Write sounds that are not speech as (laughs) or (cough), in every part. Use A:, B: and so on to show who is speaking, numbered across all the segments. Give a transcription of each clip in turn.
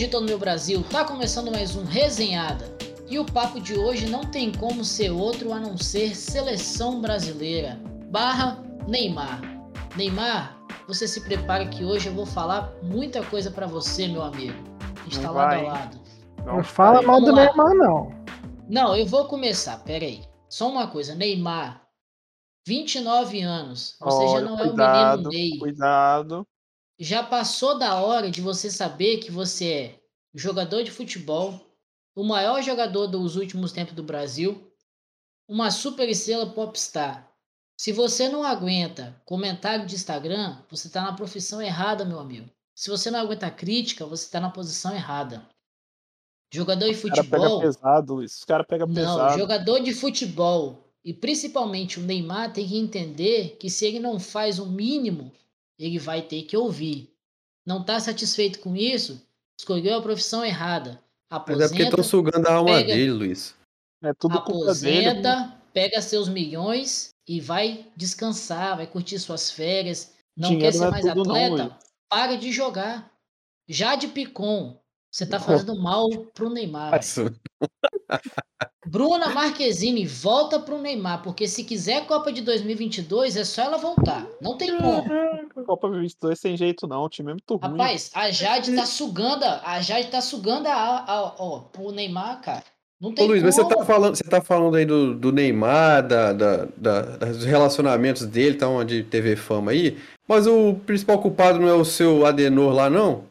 A: de todo o meu Brasil, tá começando mais um Resenhada. E o papo de hoje não tem como ser outro a não ser seleção brasileira barra Neymar. Neymar, você se prepara que hoje eu vou falar muita coisa para você, meu amigo. Está
B: Não
A: lado
B: vai.
A: a lado.
B: Não,
C: Não fala mal do
A: lá.
C: Neymar, não.
A: Não, eu vou começar, peraí. Só uma coisa, Neymar, 29 anos. Você já
B: Olha,
A: não é o
B: cuidado,
A: menino Ney.
B: Cuidado.
A: Já passou da hora de você saber que você é jogador de futebol, o maior jogador dos últimos tempos do Brasil, uma super estrela popstar. Se você não aguenta comentário de Instagram, você está na profissão errada, meu amigo. Se você não aguenta crítica, você está na posição errada. Jogador de
B: Os cara pega
A: futebol.
B: pesado, Luiz. Os caras pegam
A: Não,
B: pesado.
A: jogador de futebol e principalmente o Neymar tem que entender que se ele não faz o mínimo, ele vai ter que ouvir. Não está satisfeito com isso? Escolheu a profissão errada.
D: Mas é porque
A: Aposenta,
D: estão sugando a alma
A: pega-
D: dele, Luiz.
B: É tudo culpa dele.
A: aposenta, pega seus milhões e vai descansar, vai curtir suas férias. Não
B: Dinheiro
A: quer ser
B: não é
A: mais
B: não,
A: atleta?
B: Luiz.
A: para de jogar. Já de Picon, você tá fazendo mal pro Neymar. Bruna Marquezine, volta pro Neymar, porque se quiser Copa de 2022, é só ela voltar. Não tem como. (laughs)
B: Copa 22 sem jeito não. O time é muito ruim.
A: Rapaz, a Jade tá sugando, a Jade tá sugando a, a, ó, pro Neymar, cara. Não
D: Ô,
A: tem
D: Luiz,
A: como.
D: mas você tá falando, você tá falando aí do, do Neymar, da, da, da- dos relacionamentos dele, tá onde TV fama aí, mas o principal culpado não é o seu Adenor lá, não?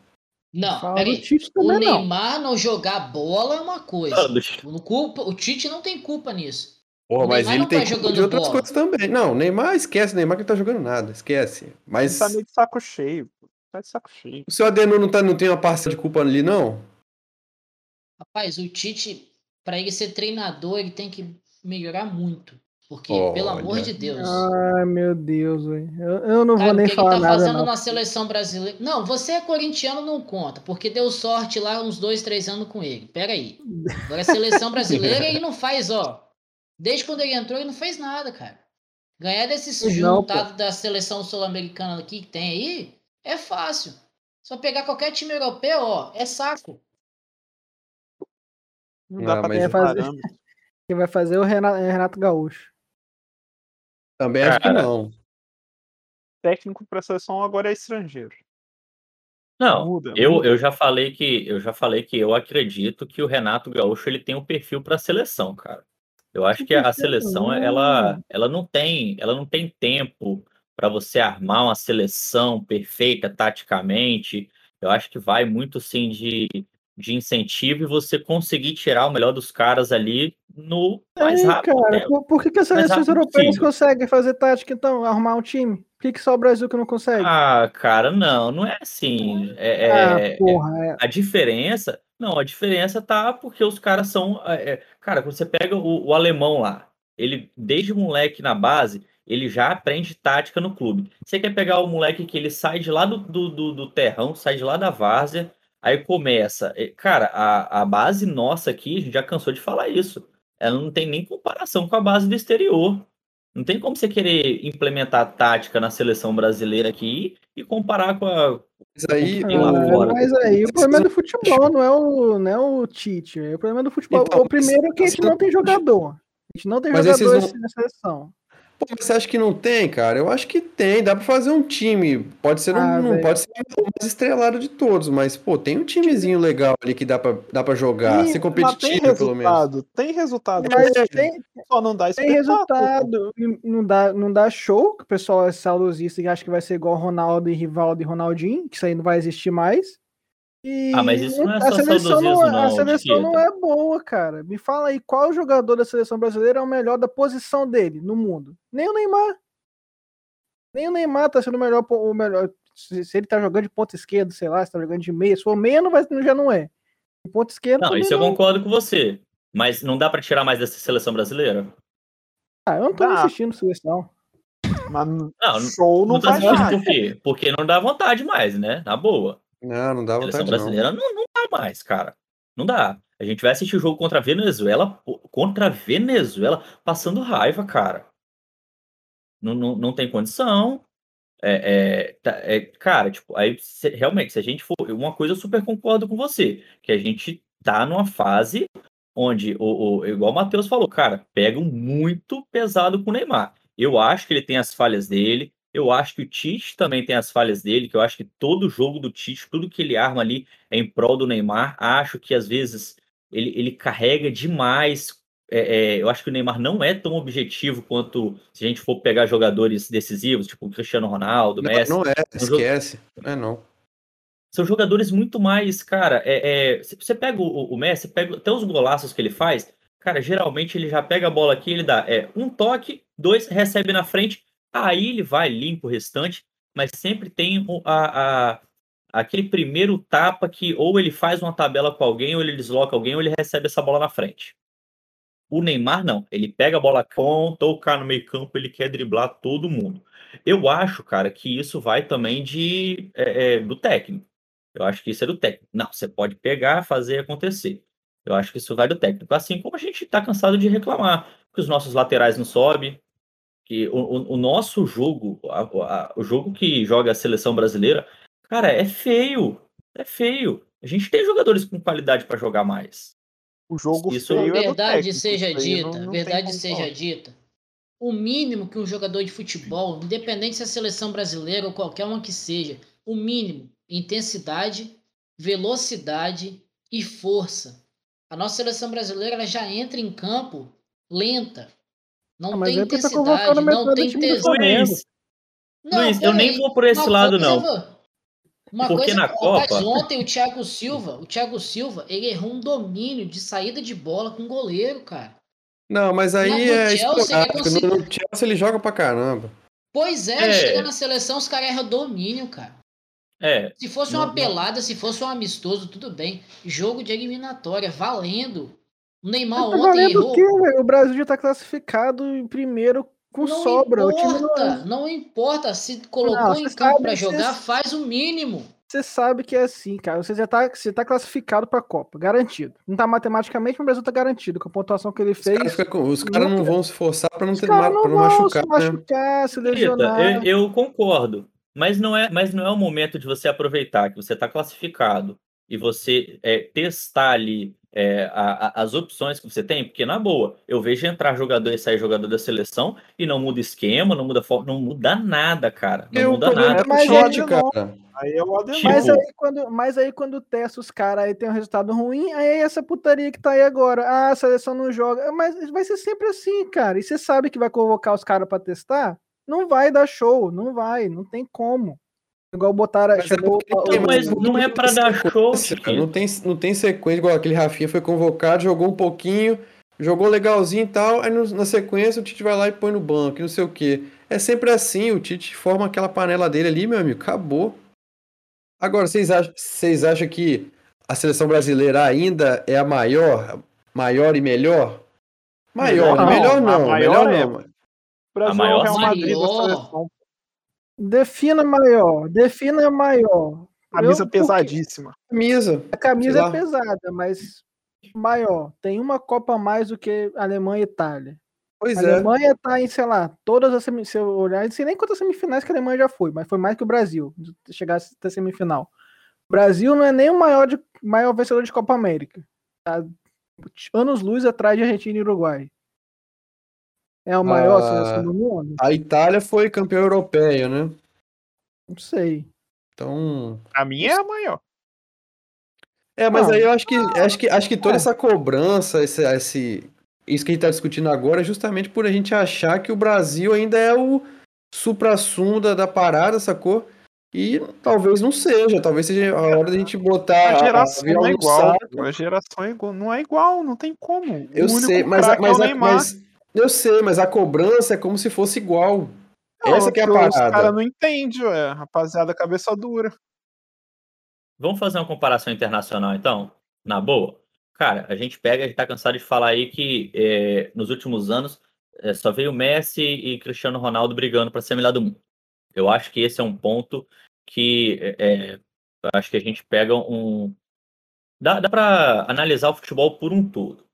A: Não, peraí.
C: Tite
A: O
C: também, não.
A: Neymar não jogar bola é uma coisa.
E: Ah, deixa-
A: O, culpa, o Tite não tem culpa nisso.
D: Porra,
A: O
D: mas
A: Neymar
D: ele
A: não
D: tem
A: tá
D: de outras
A: bola.
D: coisas também. Não, Neymar, esquece, Neymar que não tá jogando nada, esquece.
B: Ele
D: Mas
B: tá meio de saco cheio. Tá de saco cheio.
D: o seu Adenor não, tá, não tem uma parcela de culpa ali, não?
A: Rapaz, o Tite, pra ele ser treinador, ele tem que melhorar muito. Porque, pelo amor
D: Olha.
A: de Deus.
C: Ai, meu Deus, velho. Eu, eu não
A: Cara,
C: vou
A: o
C: nem
A: que ele
C: falar
A: tá
C: nada,
A: fazendo
C: não.
A: na seleção brasileira. Não, você é corintiano, não conta, porque deu sorte lá uns dois, três anos com ele. Pera aí. Agora, a seleção brasileira, ele não faz, ó. Desde quando ele entrou, ele não fez nada, cara. Ganhar desses
C: Não,
A: juntados da seleção sul-americana aqui que tem aí é fácil. Só pegar qualquer time europeu, ó, é saco.
B: Não dá
D: Ah,
B: pra ter
C: É fazer-. (laughs) Quem vai fazer é o Renato, é Renato Gaúcho.
D: Também acho que não.
B: Técnico pra seleção agora é estrangeiro.
E: Não,
B: Muda,
E: eu,
B: muda.
E: eu já falei que eu já falei que eu acredito que o Renato Gaúcho ele tem um perfil para a seleção, cara. Eu acho que a seleção
C: não.
E: ela, ela não tem ela não tem tempo para você armar uma seleção perfeita taticamente. Eu acho que vai muito sim de, de incentivo e você conseguir tirar o melhor dos caras ali no mais
C: Ei,
E: rápido
C: cara,
E: tempo.
C: por, que, que as seleções europeias conseguem fazer tática, então, arrumar um time? Por que, que só o Brasil que não consegue?
E: Ah, cara, não, não é assim. É,
C: Ah,
E: é-
C: porra, é.
E: A diferença, não, a diferença tá porque os caras são, cara, quando você pega o, o alemão lá, ele desde moleque na base, ele já aprende tática no clube. Você quer pegar o moleque que ele sai de lá do, do, do, terrão, sai de lá da várzea, aí começa, cara, a, a base nossa aqui, a gente já cansou de falar isso, ela não tem nem comparação com a base do exterior. Não tem como você querer implementar tática na seleção brasileira aqui e comparar com a,
D: Mas aí,
E: Tem lá fora.
C: mas aí o problema é do futebol, não é o, não é o Tite. é O problema é do futebol.
D: Então,
C: o primeiro é que a gente não tem jogador. A gente não tem
D: Mas
C: jogador
D: vão-
C: na seleção.
D: Pô, mas você acha que não tem, cara? Eu acho que tem, dá pra fazer um time. Pode ser, um-
C: Ah,
D: não
C: velho.
D: pode ser o mais estrelado de todos, mas, pô, tem um timezinho legal ali que dá pra, dá pra jogar,
B: Ih,
D: ser competitivo, pelo menos.
B: resultado. Tem resultado.
C: Mas
B: Tem,
C: tem,
B: Só não dá
C: tem resultado. e Não dá, não dá show, que o pessoal é saudosista e acha que vai ser igual Ronaldo e Rivaldo e Ronaldinho, que isso aí não vai existir mais. E
E: Ah, mas isso não é
C: a
E: só
C: seleção não, é- a
E: não,
C: seleção não é boa, cara. Me fala aí qual jogador da seleção brasileira é o melhor da posição dele no mundo? Nem o Neymar. Nem o Neymar tá sendo o melhor, o melhor. Se, se ele tá jogando de ponta esquerda, sei lá, se tá jogando de meia, se for meia, não vai, já não é. De ponta esquerda.
E: Não, isso eu
C: não.
E: concordo com você. Mas não dá pra tirar mais dessa seleção brasileira?
C: Ah, eu não tô
B: Dá.
C: assistindo seleção.
B: Mas
E: Não,
B: show não,
E: Não tá
B: faz
E: assistindo
B: nada.
E: por quê? Porque não dá vontade mais, né? Na boa.
D: Não, não dá
E: A seleção
D: vontade, não.
E: brasileira não, não dá mais, cara. Não dá. A gente vai assistir o jogo contra a Venezuela, contra a Venezuela, passando raiva, cara. Não, não, não tem condição. É, é, tá- é, cara, tipo, aí se- realmente, se a gente for. Uma coisa eu super concordo com você, que a gente tá numa fase onde, o, o- igual o Matheus falou, cara, pegam muito pesado com o Neymar. Eu acho que ele tem as falhas dele, eu acho que o Tite também tem as falhas dele, que eu acho que todo jogo do Tite, tudo que ele arma ali é em prol do Neymar. Acho que às vezes ele, ele carrega demais. É, é, eu acho que o Neymar não é tão objetivo quanto se a gente for pegar jogadores decisivos, tipo o Cristiano Ronaldo,
D: Não,
E: Messi.
D: não é,
E: No jogo-
D: esquece. Não é não.
E: São jogadores muito mais, cara. É, é, você pega o, o Messi, pega até os golaços que ele faz, cara, geralmente ele já pega a bola aqui, ele dá é, um toque, dois, recebe na frente, aí ele vai, limpa o restante, mas sempre tem o- a, a- aquele primeiro tapa que ou ele faz uma tabela com alguém, ou ele desloca alguém, ou ele recebe essa bola na frente. O Neymar não, ele pega a bola com, tocar no meio campo, ele quer driblar todo mundo. Eu acho, cara, que isso vai também de é, é, do técnico. Eu acho que isso é do técnico. Não, você pode pegar, fazer acontecer. Eu acho que isso vai do técnico. Assim como a gente está cansado de reclamar que os nossos laterais não sobem, que o, o- o nosso jogo, a- a- o jogo que joga a seleção brasileira, cara, é feio. É feio. A gente tem jogadores com qualidade para jogar mais.
B: O jogo
E: Isso-
B: feio é
A: verdade
B: técnico,
A: seja
B: não-
A: dita,
B: não tem
A: verdade seja dita. O mínimo que um jogador de futebol, independente se é seleção brasileira ou qualquer uma que seja, o mínimo, intensidade, velocidade e força. A nossa seleção brasileira ela já entra em campo lenta. Não
C: Ah,
A: tem
C: aí tá
A: intensidade, não tem
C: do time do
A: tesão.
E: Luiz, Luiz, eu nem
A: peraí.
E: vou por esse
A: Uma
E: lado,
A: coisa,
E: não.
A: Uma
E: Porque
A: coisa,
E: na Copa-
A: ontem o Thiago Silva, o Thiago Silva, ele errou um domínio de saída de bola com o goleiro, cara.
D: Não, mas aí
A: Mas no
D: é
A: Chelsea ele
D: esporádico.
A: conseguiu-
D: No, no Chelsea ele joga pra caramba.
A: Pois é,
E: É.
A: chega na seleção, os caras erram domínio, cara.
E: É,
A: Se fosse
E: Não-
A: uma
E: não-
A: pelada, se fosse um amistoso, tudo bem. Jogo de eliminatória, valendo. O Neymar
C: tá
A: ontem errou.
C: o quê? O Brasil já tá classificado em primeiro com
A: Não
C: sobra. O time não
A: importa, não importa. Se colocou
C: Não,
A: em campo
C: sabe,
A: pra
C: você-
A: jogar, faz o mínimo.
C: Você sabe que é assim, cara. Você já tá, você tá classificado pra Copa, garantido. Não tá matematicamente, mas o Brasil tá garantido. Com a pontuação que ele
D: Os
C: fez.
D: caras, os caras não
C: nunca-
D: vão se forçar pra não,
C: Os
D: ter,
C: caras
D: ma-
C: não
D: pra não
C: vão
D: machucar,
C: se
D: né?
C: machucar, se
E: Rita,
C: lesionar.
E: eu, eu concordo, mas não é, mas não é o momento de você aproveitar que você está classificado e você é, testar ali é, a- a- as opções que você tem, porque na boa, eu vejo entrar jogador e sair jogador da seleção e não muda esquema, não muda forma, não muda nada, cara, não
D: E o
E: muda nada.
D: é
C: Mas
D: shot,
B: aí-
D: cara.
B: Aí é o.
E: Tipo-
C: Mas aí, quando, mas aí quando testa os caras aí tem um resultado ruim, aí é essa putaria que tá aí agora. Ah, a seleção não joga. Mas vai ser sempre assim, cara. E você sabe que vai convocar os caras pra testar? Não vai dar show, não vai, não tem como. Igual botaram,
D: Mas é porque
E: mas não é pra dar show,
D: Cara, não, tem, não tem sequência igual aquele Rafinha foi convocado, jogou um pouquinho, jogou legalzinho e tal, aí no- na sequência o Tite vai lá e põe no banco e não sei o quê. É sempre assim, o Tite forma aquela panela dele ali, meu amigo, acabou. Agora, vocês acham, vocês acham que a seleção brasileira ainda é a maior, maior e melhor? Maior,
B: Não,
D: melhor
B: a
D: não,
B: maior
D: melhor
B: é,
D: não.
B: Brasil
E: A maior
B: é o Real. Madrid da
A: Maior.
B: seleção.
C: Defina maior, defina maior.
B: Camisa
C: Eu-
B: pesadíssima.
D: Camisa.
C: A camisa é pesada, mas maior. Tem uma Copa a mais do que Alemanha e Itália.
D: Pois
C: A
D: é.
C: Alemanha tá em, sei lá, todas as semifinais. Se eu olhar, não sei nem quantas semifinais que a Alemanha já foi, mas foi mais que o Brasil, chegar até semifinal. O Brasil não é nem o maior, de, maior vencedor de Copa América. Tá anos luz atrás de Argentina e Uruguai. É o maior
D: Ah.
C: seleção do mundo?
D: A Itália foi campeã europeia, né?
C: Não sei.
D: Então,
B: A minha é a maior.
D: É, mas
C: Não.
D: aí eu acho que acho que, acho que toda
C: É.
D: essa cobrança, esse, esse- isso que a gente está discutindo agora é justamente por a gente achar que o Brasil ainda é o supra-sumo da, da parada, sacou? E talvez não seja, talvez seja a hora da gente botar.
B: A geração
D: virar
B: não é igual.
D: saco.
B: A geração é igual. Não é igual, não tem como. O
D: Eu
B: único
D: sei, mas, a-
B: craque é
D: mas, eu sei, mas a cobrança é como se fosse igual.
B: Não,
D: Essa que é a
B: porque Os
D: parada.
B: caras não entendem, ué. Rapaziada, cabeça dura.
E: Vamos fazer uma comparação internacional, então? Na boa? Cara, a gente pega, a gente tá cansado de falar aí que é, nos últimos anos é, só veio Messi e Cristiano Ronaldo brigando para ser melhor do mundo. Eu acho que esse é um ponto que é, é, acho que a gente pega um. Dá, dá para analisar o futebol por um todo.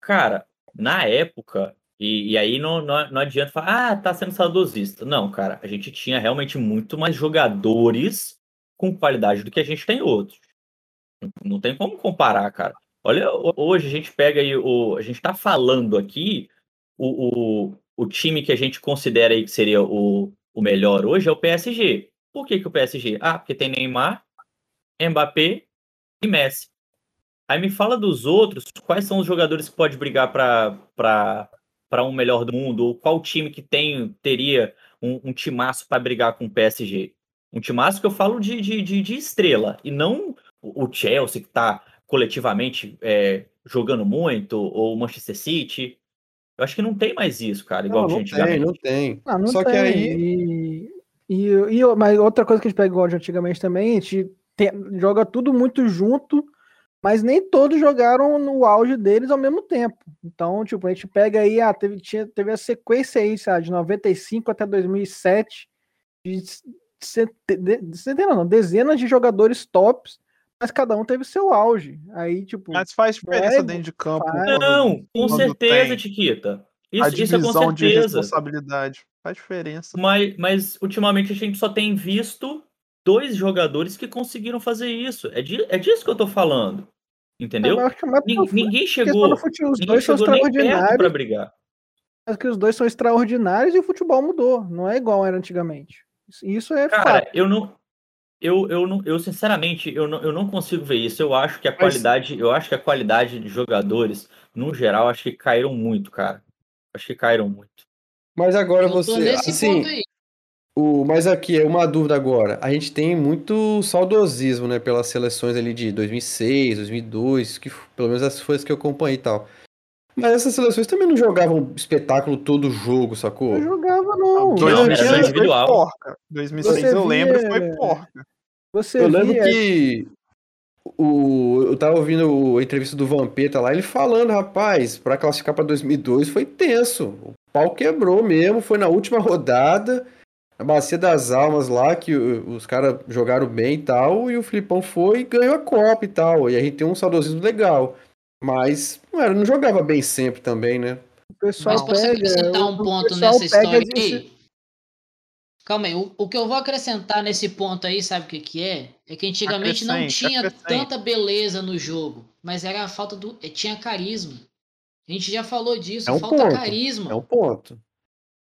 E: Cara, na época, E, e aí não, não, não adianta falar, ah, tá sendo saudosista. Não, cara, a gente tinha realmente muito mais jogadores com qualidade do que a gente tem outros. Não tem como comparar, cara. Olha, hoje a gente pega aí o. A gente tá falando aqui o, o, o time que a gente considera aí que seria o, o melhor hoje é o PSG. Por que, que o PSG? Ah, porque tem Neymar, Mbappé e Messi. Aí me fala dos outros, quais são os jogadores que pode brigar para um melhor do mundo, ou qual time que tem teria um, um timaço para brigar com o PSG? Um timaço que eu falo de, de, de, de estrela, e não o Chelsea que está coletivamente é, jogando muito, ou o Manchester City. Eu acho que não tem mais isso, cara, igual
D: não, não tem, não tem.
C: Não, não
D: Só
C: tem.
D: que aí.
C: E, e, e, mas outra coisa que a gente pega igual de antigamente também, a gente tem, joga tudo muito junto mas nem todos jogaram no auge deles ao mesmo tempo. Então, tipo, a gente pega aí, ah, teve, tinha, teve a sequência aí, sabe, de 95 até 2007, de, centenas, não, dezenas de jogadores tops, mas cada um teve seu auge. Aí, tipo.
B: Mas faz diferença é, dentro de campo.
E: Faz, não, com certeza, Tiquita. Isso,
B: a
E: divisão
B: isso é com
E: certeza.
B: de responsabilidade. Faz diferença.
E: Mas, mas ultimamente a gente só tem visto dois jogadores que conseguiram fazer isso. É, de, é disso que eu tô falando. Entendeu? Ninguém, ninguém chegou,
C: futebol, os
E: ninguém
C: dois são
E: chegou nem perto
C: extraordinários.
E: para brigar.
C: Mas que os dois são extraordinários e o futebol mudou. Não é igual era antigamente. Isso é
E: Cara,
C: fato.
E: eu não. Eu, eu, não, eu sinceramente eu não, eu não consigo ver isso. Eu acho que a
B: Mas-
E: qualidade, eu acho que a qualidade de jogadores, no geral, acho que caíram muito, cara. Acho que caíram muito.
D: Mas agora você.
A: nesse
D: Assim,
A: ponto aí.
D: O, mas aqui é uma dúvida agora. A gente tem muito saudosismo, né, pelas seleções ali de 2006, 2002, que pelo menos essas foi as que eu acompanhei e tal. Mas essas seleções também não jogavam espetáculo todo jogo, sacou?
C: Não jogava, não.
E: Não,
B: era
E: era
B: foi
E: individual.
B: porca. 2006
C: Você
B: eu lembro e
C: via-
B: foi porca.
C: Você
D: Eu lembro
C: via-
D: que o, eu tava ouvindo a entrevista do Vampeta lá, ele falando, rapaz, pra classificar pra 2002 foi tenso. O pau quebrou mesmo, foi na última rodada, na Bacia das Almas lá, que o- os caras jogaram bem e tal, e o Filipão foi e ganhou a Copa e tal. E a gente tem um saudosismo legal. Mas não, era, não jogava bem sempre também, né?
C: o pessoal
A: Mas posso
C: pega.
A: acrescentar um ponto nessa história
C: esse-
A: aí? Calma aí, o, o que eu vou acrescentar nesse ponto aí, sabe o que que é? É que antigamente não tinha
B: acrescente.
A: tanta beleza no jogo, mas era a falta do... tinha carisma. A gente já falou disso,
D: É um
A: falta
D: ponto,
A: carisma.
D: É um ponto.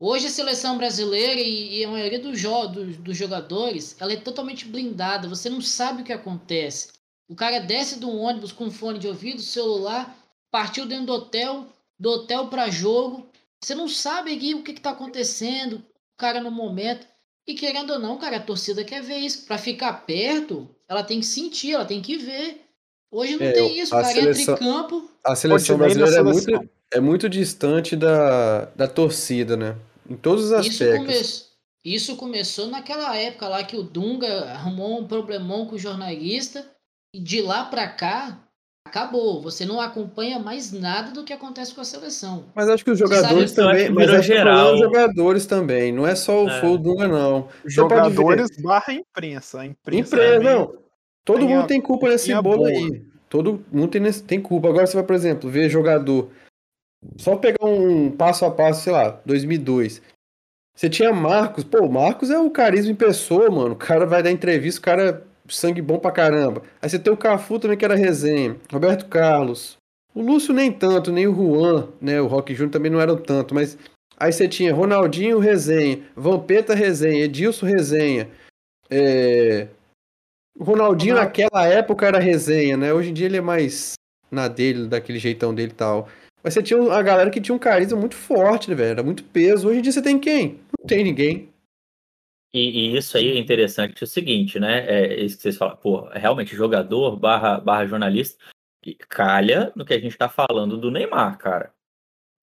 A: Hoje a seleção brasileira e, e a maioria dos, jo dos, dos jogadores, ela é totalmente blindada. Você não sabe o que acontece. O cara desce de um ônibus com fone de ouvido, celular, partiu dentro do hotel, do hotel para jogo. Você não sabe aqui o que está acontecendo, o cara no momento. E querendo ou não, cara, a torcida quer ver isso. Para ficar perto, ela tem que sentir, ela tem que ver. Hoje não
D: É,
A: tem isso. O
D: a
A: cara
D: seleção-
A: entra em campo.
D: A seleção brasileira é
B: seleção.
D: muito, é muito distante da, da torcida, né? Em todos os
A: Isso,
D: aspectos.
A: come... Isso começou naquela época lá que o Dunga arrumou um problemão com o jornalista e de lá pra cá acabou. Você não acompanha mais nada do que acontece com a seleção.
D: Mas acho que os jogadores
E: acho
D: também. Mas acho é os
E: geral.
D: jogadores também. Não é só o
E: É.
D: foi o Dunga, não. Você.
B: Jogadores barra imprensa. A imprensa é
D: Empresa,
B: meio-
D: não. Todo
B: tem
D: mundo
B: a
D: tem culpa nesse bolo
B: boa.
D: aí. Todo mundo tem, nesse- tem culpa. Agora você vai, por exemplo, ver jogador. Só pegar um passo a passo, sei lá, 2002. Você tinha Marcos. Pô, o Marcos é o carisma em pessoa, mano. O cara vai dar entrevista, o cara sangue bom pra caramba. Aí você tem o Cafu também, que era resenha. Roberto Carlos. O Lúcio nem tanto, nem o Juan, né? O Rock Júnior também não eram tanto, mas aí você tinha Ronaldinho resenha, Vampeta resenha, Edilson resenha. É... Ronaldinho naquela época era resenha, né? Hoje em dia ele é mais na dele, daquele jeitão dele e tal. Mas você tinha a galera que tinha um carisma muito forte, né, velho? Era muito peso. Hoje em dia você tem quem? Não tem ninguém.
E: E, e isso aí é interessante, é o seguinte, né? É isso que vocês falam, pô, é realmente jogador barra, barra jornalista, calha no que a gente tá falando do Neymar, cara.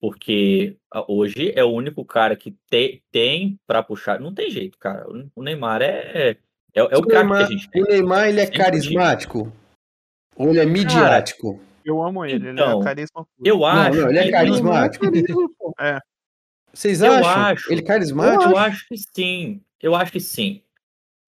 E: Porque ah, hoje é o único cara que te- tem pra puxar. Não tem jeito, cara. O- Neymar é, é, é o
D: o,
E: cara que a
D: Neymar,
E: gente tem.
D: o Neymar, ele é carismático? Ou ele é midiático?
B: Eu amo ele, ele
E: Então,
B: é carisma puro.
E: Eu acho.
D: não, ele é carismático.
C: Carisma, pô.
D: Vocês
E: Eu
D: acham?
E: acho.
D: Ele carismático?
E: Eu acho que sim. Eu acho que sim.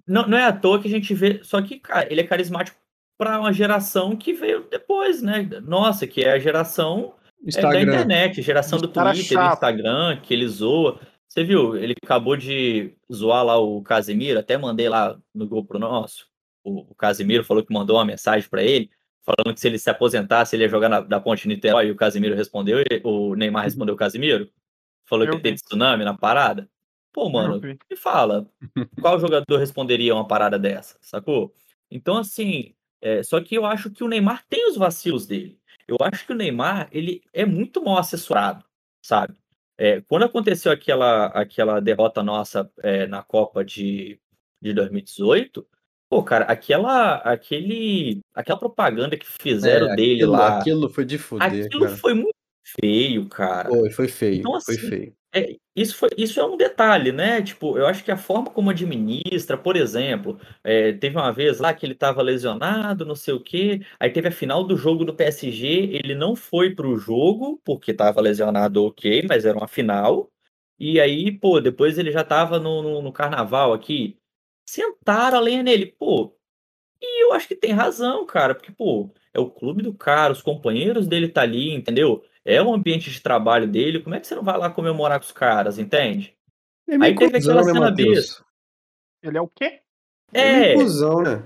E: Não, não é à toa que a gente vê. Só que, cara, ele é carismático para uma geração que veio depois, né? Nossa, que é a geração É da internet, geração do Twitter, do
B: chato.
E: Instagram, que ele zoa. Você viu? Ele acabou de zoar lá o Casemiro, até mandei lá no grupo pro nosso. O, o Casemiro falou que mandou uma mensagem pra ele, falando que se ele se aposentasse, ele ia jogar na, da Ponte Niterói, e o Casemiro respondeu, o Neymar respondeu o Casemiro. Falou
B: Eu
E: que teve
B: vi.
E: tsunami na parada. Pô, mano, me fala, (laughs) qual jogador responderia uma parada dessa, sacou? Então, assim, é, só que eu acho que o Neymar tem os vacilos dele. Eu acho que o Neymar, ele é muito mal assessorado, sabe? É, quando aconteceu aquela, aquela derrota nossa é, na Copa de, de 2018, pô, cara, aquela, aquele, aquela propaganda que fizeram
D: É,
E: dele
D: aquilo,
E: lá,
D: aquilo foi de fuder,
E: aquilo
D: cara.
E: foi muito feio, cara.
D: Foi, foi feio,
E: Então,
D: foi
E: assim,
D: feio.
E: É, isso, foi, isso é um detalhe, né? Tipo, eu acho que a forma como administra, por exemplo, é, teve uma vez lá que ele estava lesionado, não sei o quê, aí teve a final do jogo do PSG, ele não foi pro jogo, porque estava lesionado, ok, mas era uma final, e aí, pô, depois ele já estava no, no, no carnaval aqui, sentaram a lenha nele, pô, e eu acho que tem razão, cara, porque, pô, é o clube do cara, os companheiros dele tá ali, entendeu? É o ambiente de trabalho dele, como é que você não vai lá comemorar com os caras, entende?
D: Ele é
E: Aí teve aquela
D: né,
E: cena besta.
B: Ele é o quê?
D: Ele é
E: É,
D: meio cuzão, né?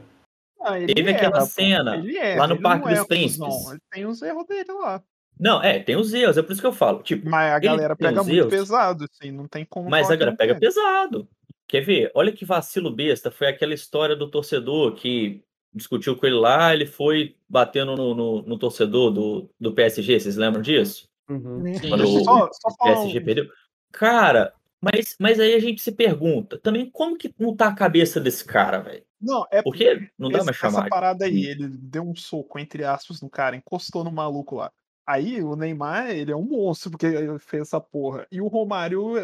B: Ah, ele
E: teve aquela
B: erra, pô.
E: cena
B: Ele erra,
E: lá no
B: ele
E: Parque
B: não
E: dos
B: é
E: Príncipes.
B: Ele tem os erros dele lá.
E: Não, é, tem os erros, é por isso que eu falo. Tipo,
B: Mas a
E: Ele
B: galera pega muito
E: erros.
B: pesado, assim, não tem como.
E: mas a galera pega. pesado. Quer ver? Olha que vacilo besta. Foi aquela história do torcedor que discutiu com ele lá, ele foi batendo no, no, no torcedor do, do PSG, vocês lembram disso?
D: Uhum.
A: Sim.
E: O-
B: Só, só
E: PSG
B: um-
E: perdeu. Cara, mas, mas aí a gente se pergunta também como que não tá a cabeça desse cara, velho?
B: Não, é
E: Porque não dá
B: esse-
E: mais
B: essa
E: chamar.
B: parada aí, ele deu um soco, entre aspas, no cara, encostou no maluco lá. Aí o Neymar, ele é um monstro, porque ele fez essa porra. E o Romário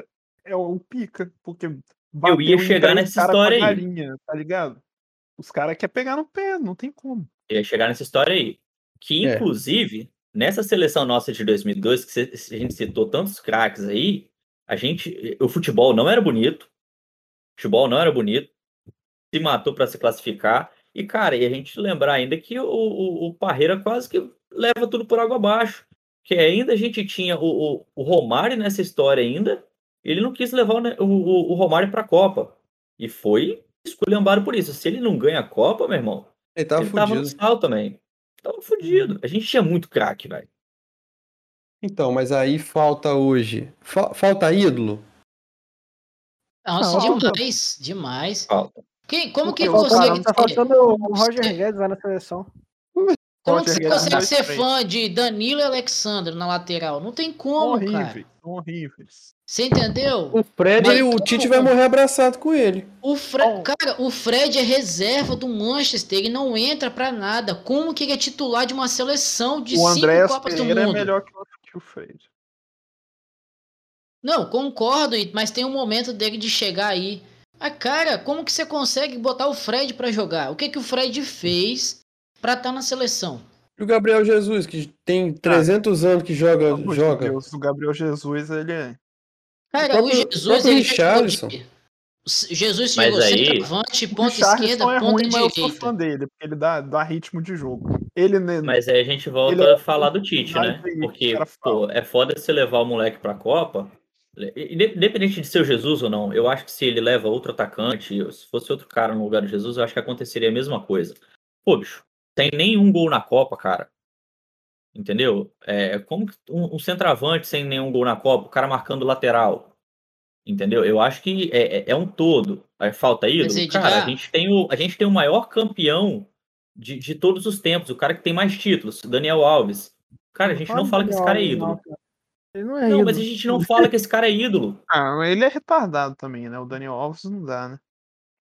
B: é o pica, porque bateu
E: ia chegar
B: 10
E: nessa história aí.
B: galinha, tá ligado? Os caras querem pegar no pé, não tem como.
E: ia chegar nessa história aí. Que,
D: É.
E: inclusive, nessa seleção nossa de 2002, que a gente citou tantos craques aí, a gente, o futebol não era bonito, o futebol não era bonito, se matou para se classificar, e, cara, e a gente lembrar ainda que o, o, o Parreira quase que leva tudo por água abaixo, que ainda a gente tinha o, o, o Romário nessa história ainda, ele não quis levar o, o, o, Romário para a Copa, e foi esculhambado por isso. Se ele não ganha a Copa, meu irmão,
D: Ele tava
E: ele tava no sal também. Tava fudido. A gente tinha muito craque, velho.
D: Então, mas aí falta hoje. Fa- falta ídolo?
A: Nossa, demais, demais.
E: Falta.
A: Quem, como que
C: cara,
A: consegue
C: tá
A: ter-
C: faltando o Roger Guedes lá na seleção.
A: Como que você consegue
B: dois,
A: ser fã de Danilo e Alexandre na lateral? Não tem como, cara.
B: horríveis, são horríveis.
A: Você entendeu?
D: O Fred,
A: Mas
D: o Tite vai morrer abraçado com ele.
A: O Fre...
B: Bom.
A: Cara, o Fred é reserva do Manchester, ele não entra pra nada. Como que ele é titular de uma seleção de
B: o
A: cinco
B: Andréas
A: Copas do
B: Pereira é
A: Mundo?
B: melhor que o, que o Fred.
A: Não, concordo, mas tem um momento dele de chegar aí. Ah, cara, como que você consegue botar o Fred pra jogar? O que que o Fred fez pra estar na seleção?
D: E o Gabriel Jesus, que tem 300 anos que joga. Joga.
B: Deus, o Gabriel Jesus, ele é.
A: Cara,
D: próprio-
A: o
D: o
A: Jesus,
D: próprio
A: ele
D: Richarlison.
A: Jesus
E: Mas
A: chegou
E: aí-
A: centroavante,
B: O
A: ponta esquerda,
B: é
A: ponta
B: ruim, mas eu sou
A: direita.
B: fã dele, porque ele dá, dá ritmo de jogo. Ele,
E: Mas aí a gente volta
B: Ele é
E: a falar do Tite, né?
B: o
E: Porque, pô, é foda você levar o moleque pra Copa. inde- Independente de ser o Jesus ou não, eu acho que se ele leva outro atacante, se fosse outro cara no lugar do Jesus, eu acho que aconteceria a mesma coisa. Pô, bicho, tem nenhum gol na Copa, cara. Entendeu? É, como que um, um centroavante sem nenhum gol na Copa, o cara marcando lateral. Entendeu? Eu acho que é, é- é um todo. Aí falta ídolo.
A: Mas,
E: Cara, a gente tem o, a gente tem o maior campeão de, de todos os tempos, o cara que tem mais títulos, Daniel Alves. Cara, a gente não fala que esse cara é ídolo.
C: Ele não é
E: Não,
C: ídolo.
E: mas a gente não fala que esse cara é ídolo. (laughs)
B: Ah, ele é retardado também, né? O Daniel Alves não dá, né?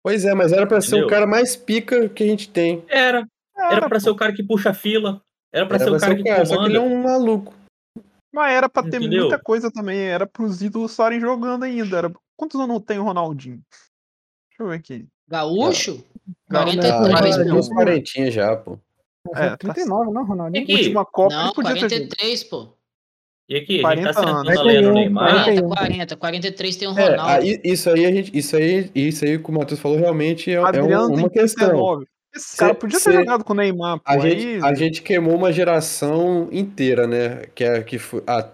D: Pois é, mas era pra ser o
E: Entendeu?
D: cara mais pica que a gente tem.
E: Era. Era pra
B: pô.
E: ser o cara que puxa a fila. Era pra
D: Era
E: ser o cara
D: ser o
E: que
D: cara, só que ele
E: comanda.
D: é um maluco.
B: Mas era pra ter
E: Entendeu?
B: muita coisa também. Era pros ídolos estarem jogando ainda. Era... Quantos anos tem o Ronaldinho? Deixa eu ver aqui.
A: Gaúcho?
B: Não,
D: Ah,
A: 43,
D: ele
A: pô.
D: tem uns quarentinha já, pô.
B: É, tá
C: 39, não, Ronaldinho?
E: Aqui.
B: Última Copa
A: Não,
B: ele podia ter jogado.
A: 43, pô.
E: E aqui, a gente
B: 40
E: tá sentando
B: anos.
E: a lenha no
C: 41,
E: Neymar.
C: 41.
A: 40, 40, 43 tem o
D: É,
A: Ronaldo.
D: aí- isso aí a gente, isso aí, isso aí que o Matheus falou realmente é, é um-
B: Adriano
D: uma
B: tem
D: questão.
B: 39. Esse cara podia ter
D: cê-
B: jogado com o Neymar, pô.
D: A
B: aí...
D: gente, a gente queimou uma geração inteira, né? Que, é, que foi, a,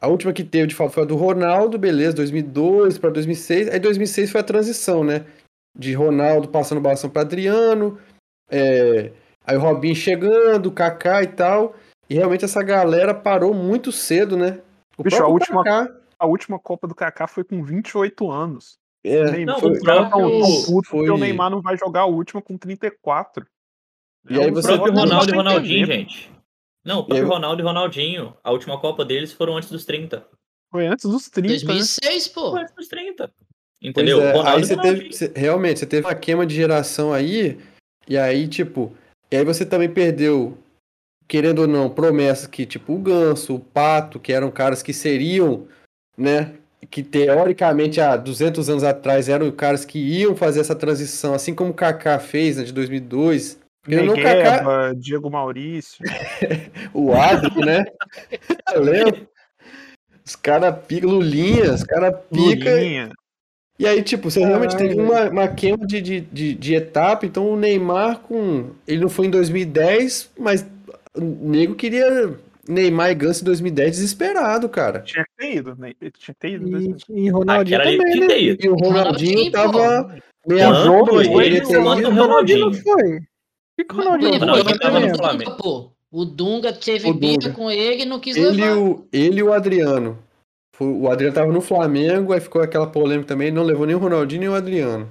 D: a última que teve de fato foi a do Ronaldo, beleza, 2002 para 2006. Aí 2006 foi a transição, né? De Ronaldo passando o bastão para Adriano, é, aí o Robinho chegando, o Kaká e tal. E realmente essa galera parou muito cedo, né? O
B: Bicho, a última-
D: Kaká,
B: A última Copa do Kaká foi com 28 anos.
D: É,
B: O
E: Não,
D: foi-
E: o
B: tão
E: próprio-
D: foi-
B: o Neymar não vai jogar a última com 34.
D: E aí
E: O
D: você-
E: próprio
B: negócio
E: Ronaldo e Ronaldinho, gente. Não, o
D: E
E: próprio
D: aí-
E: Ronaldo e Ronaldinho. A última Copa deles foram antes dos 30.
B: Foi antes dos 30, né?
A: 2006, pô.
E: Foi antes dos 30.
D: Pois
E: Entendeu?
D: é,
E: Ronaldo
D: aí
E: e
D: você teve, você- realmente, você teve uma queima de geração aí, e aí, tipo, e aí você também perdeu, querendo ou não, promessas que, tipo, o Ganso, o Pato, que eram caras que seriam, né, que teoricamente há 200 anos atrás eram caras que iam fazer essa transição, assim como o Kaká fez, né, de 2002. Querendo ou não, o Kaká,
B: Diego Maurício. (laughs)
D: o Adri, né, (laughs) eu lembro. Os caras pica, Lulinha, os caras pica,
B: Lulinha.
D: E aí, tipo, você realmente
C: Caralho,
D: teve uma, uma queima de, de, de, de etapa, então o Neymar com. Ele não foi em 2010, mas o nego queria Neymar e Ganso em 2010 desesperado, cara.
B: Tinha que ter ido, né? Tinha que ter ido.
C: E, e Ronaldinho
E: ali
C: também, né?
D: E o Ronaldinho
A: Ronaldinho,
D: tava meio jogo,
E: ele,
D: ele ter
E: quanto
D: ido.
E: o
C: Ronaldinho não foi. O que, o Ronaldinho?
E: Ronaldinho tava no
A: o Dunga,
E: Flamengo.
A: pô. O Dunga teve
D: O Dunga.
A: com ele e não quis
D: Ele
A: levar.
D: o, ele e o Adriano. O Adriano tava no Flamengo, aí ficou aquela polêmica também, não levou nem o Ronaldinho nem o Adriano.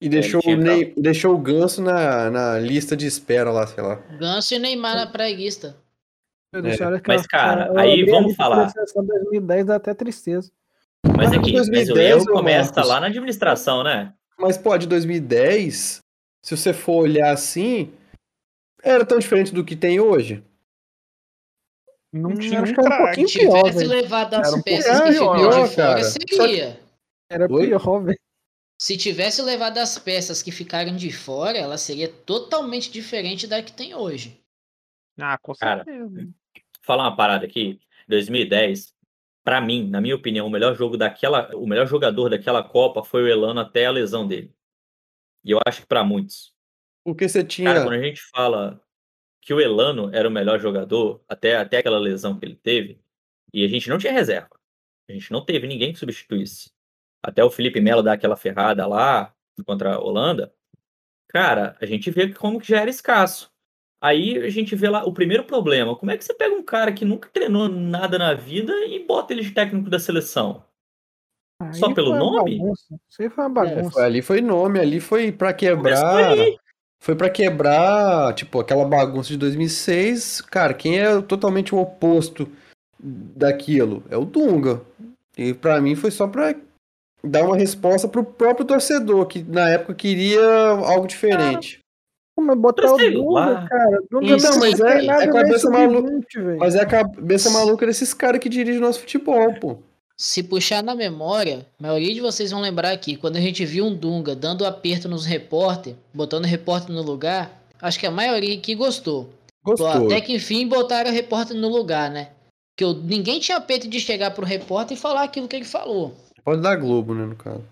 D: E deixou,
E: tinha
D: o, Ney, deixou o Ganso na, na lista de espera lá, sei lá.
A: Ganso e Neymar na praguista.
D: É.
C: que
E: Mas, cara,
C: eu
E: aí vamos falar.
C: da seleção 2010 dá até tristeza.
E: Mas
D: Mas
E: aqui, mas o
D: 2010,
E: erro
D: ô,
E: começa
D: Marcos.
E: lá na administração, né?
D: Mas, pô, de 2010, se você for olhar assim, era tão diferente do que tem hoje?
B: Não
C: Hum,
B: tinha
C: acho
B: um
C: que era um pouquinho
A: Se
C: pior,
A: tivesse
C: velho.
A: levado as
B: um
A: peças que ficou
D: pior,
A: de fora, seria.
C: Era
D: Oi?
C: pior, velho.
A: Se tivesse levado as peças que ficaram de fora, ela seria totalmente diferente da que tem hoje.
B: Ah, com
E: Cara,
B: certeza.
E: falar uma parada aqui, 2010, pra mim, na minha opinião, o melhor jogo daquela, o melhor jogador daquela Copa foi o Elano até a lesão dele. E eu acho que pra muitos.
D: Porque você tinha.
E: Cara, quando a gente fala que o Elano era o melhor jogador até, até aquela lesão que ele teve, e a gente não tinha reserva. A gente não teve ninguém que substituísse. Até o Felipe Melo dar aquela ferrada lá contra a Holanda. Cara, a gente vê como que já era escasso. Aí a gente vê lá o primeiro problema. Como é que você pega um cara que nunca treinou nada na vida e bota ele de técnico da seleção?
C: Aí
E: Só pelo nome?
C: Isso aí foi uma
D: É,
C: bagunça.
D: foi- ali foi nome, ali foi pra
E: Começou
D: quebrar. Foi pra quebrar, tipo, aquela bagunça de 2006. Cara, quem é totalmente o oposto daquilo? É o Dunga. E pra mim foi só pra dar uma resposta pro próprio torcedor, que na época queria algo diferente.
C: Como botar o Dunga, cara? Dunga
A: Isso,
C: não
A: mas
D: é- é
C: nem
D: cabeça maluca.
C: sub-20, velho.
D: Mas é a cabeça maluca desses caras que dirigem o nosso futebol, pô.
A: Se puxar na memória, a maioria de vocês vão lembrar aqui, quando a gente viu um Dunga dando aperto nos repórter, botando o repórter no lugar, acho que a maioria aqui gostou.
D: Gostou.
A: Até que enfim botaram o repórter no lugar, né? Que eu, ninguém tinha peito de chegar pro repórter e falar aquilo que ele falou.
D: Pode dar Globo, né, no caso.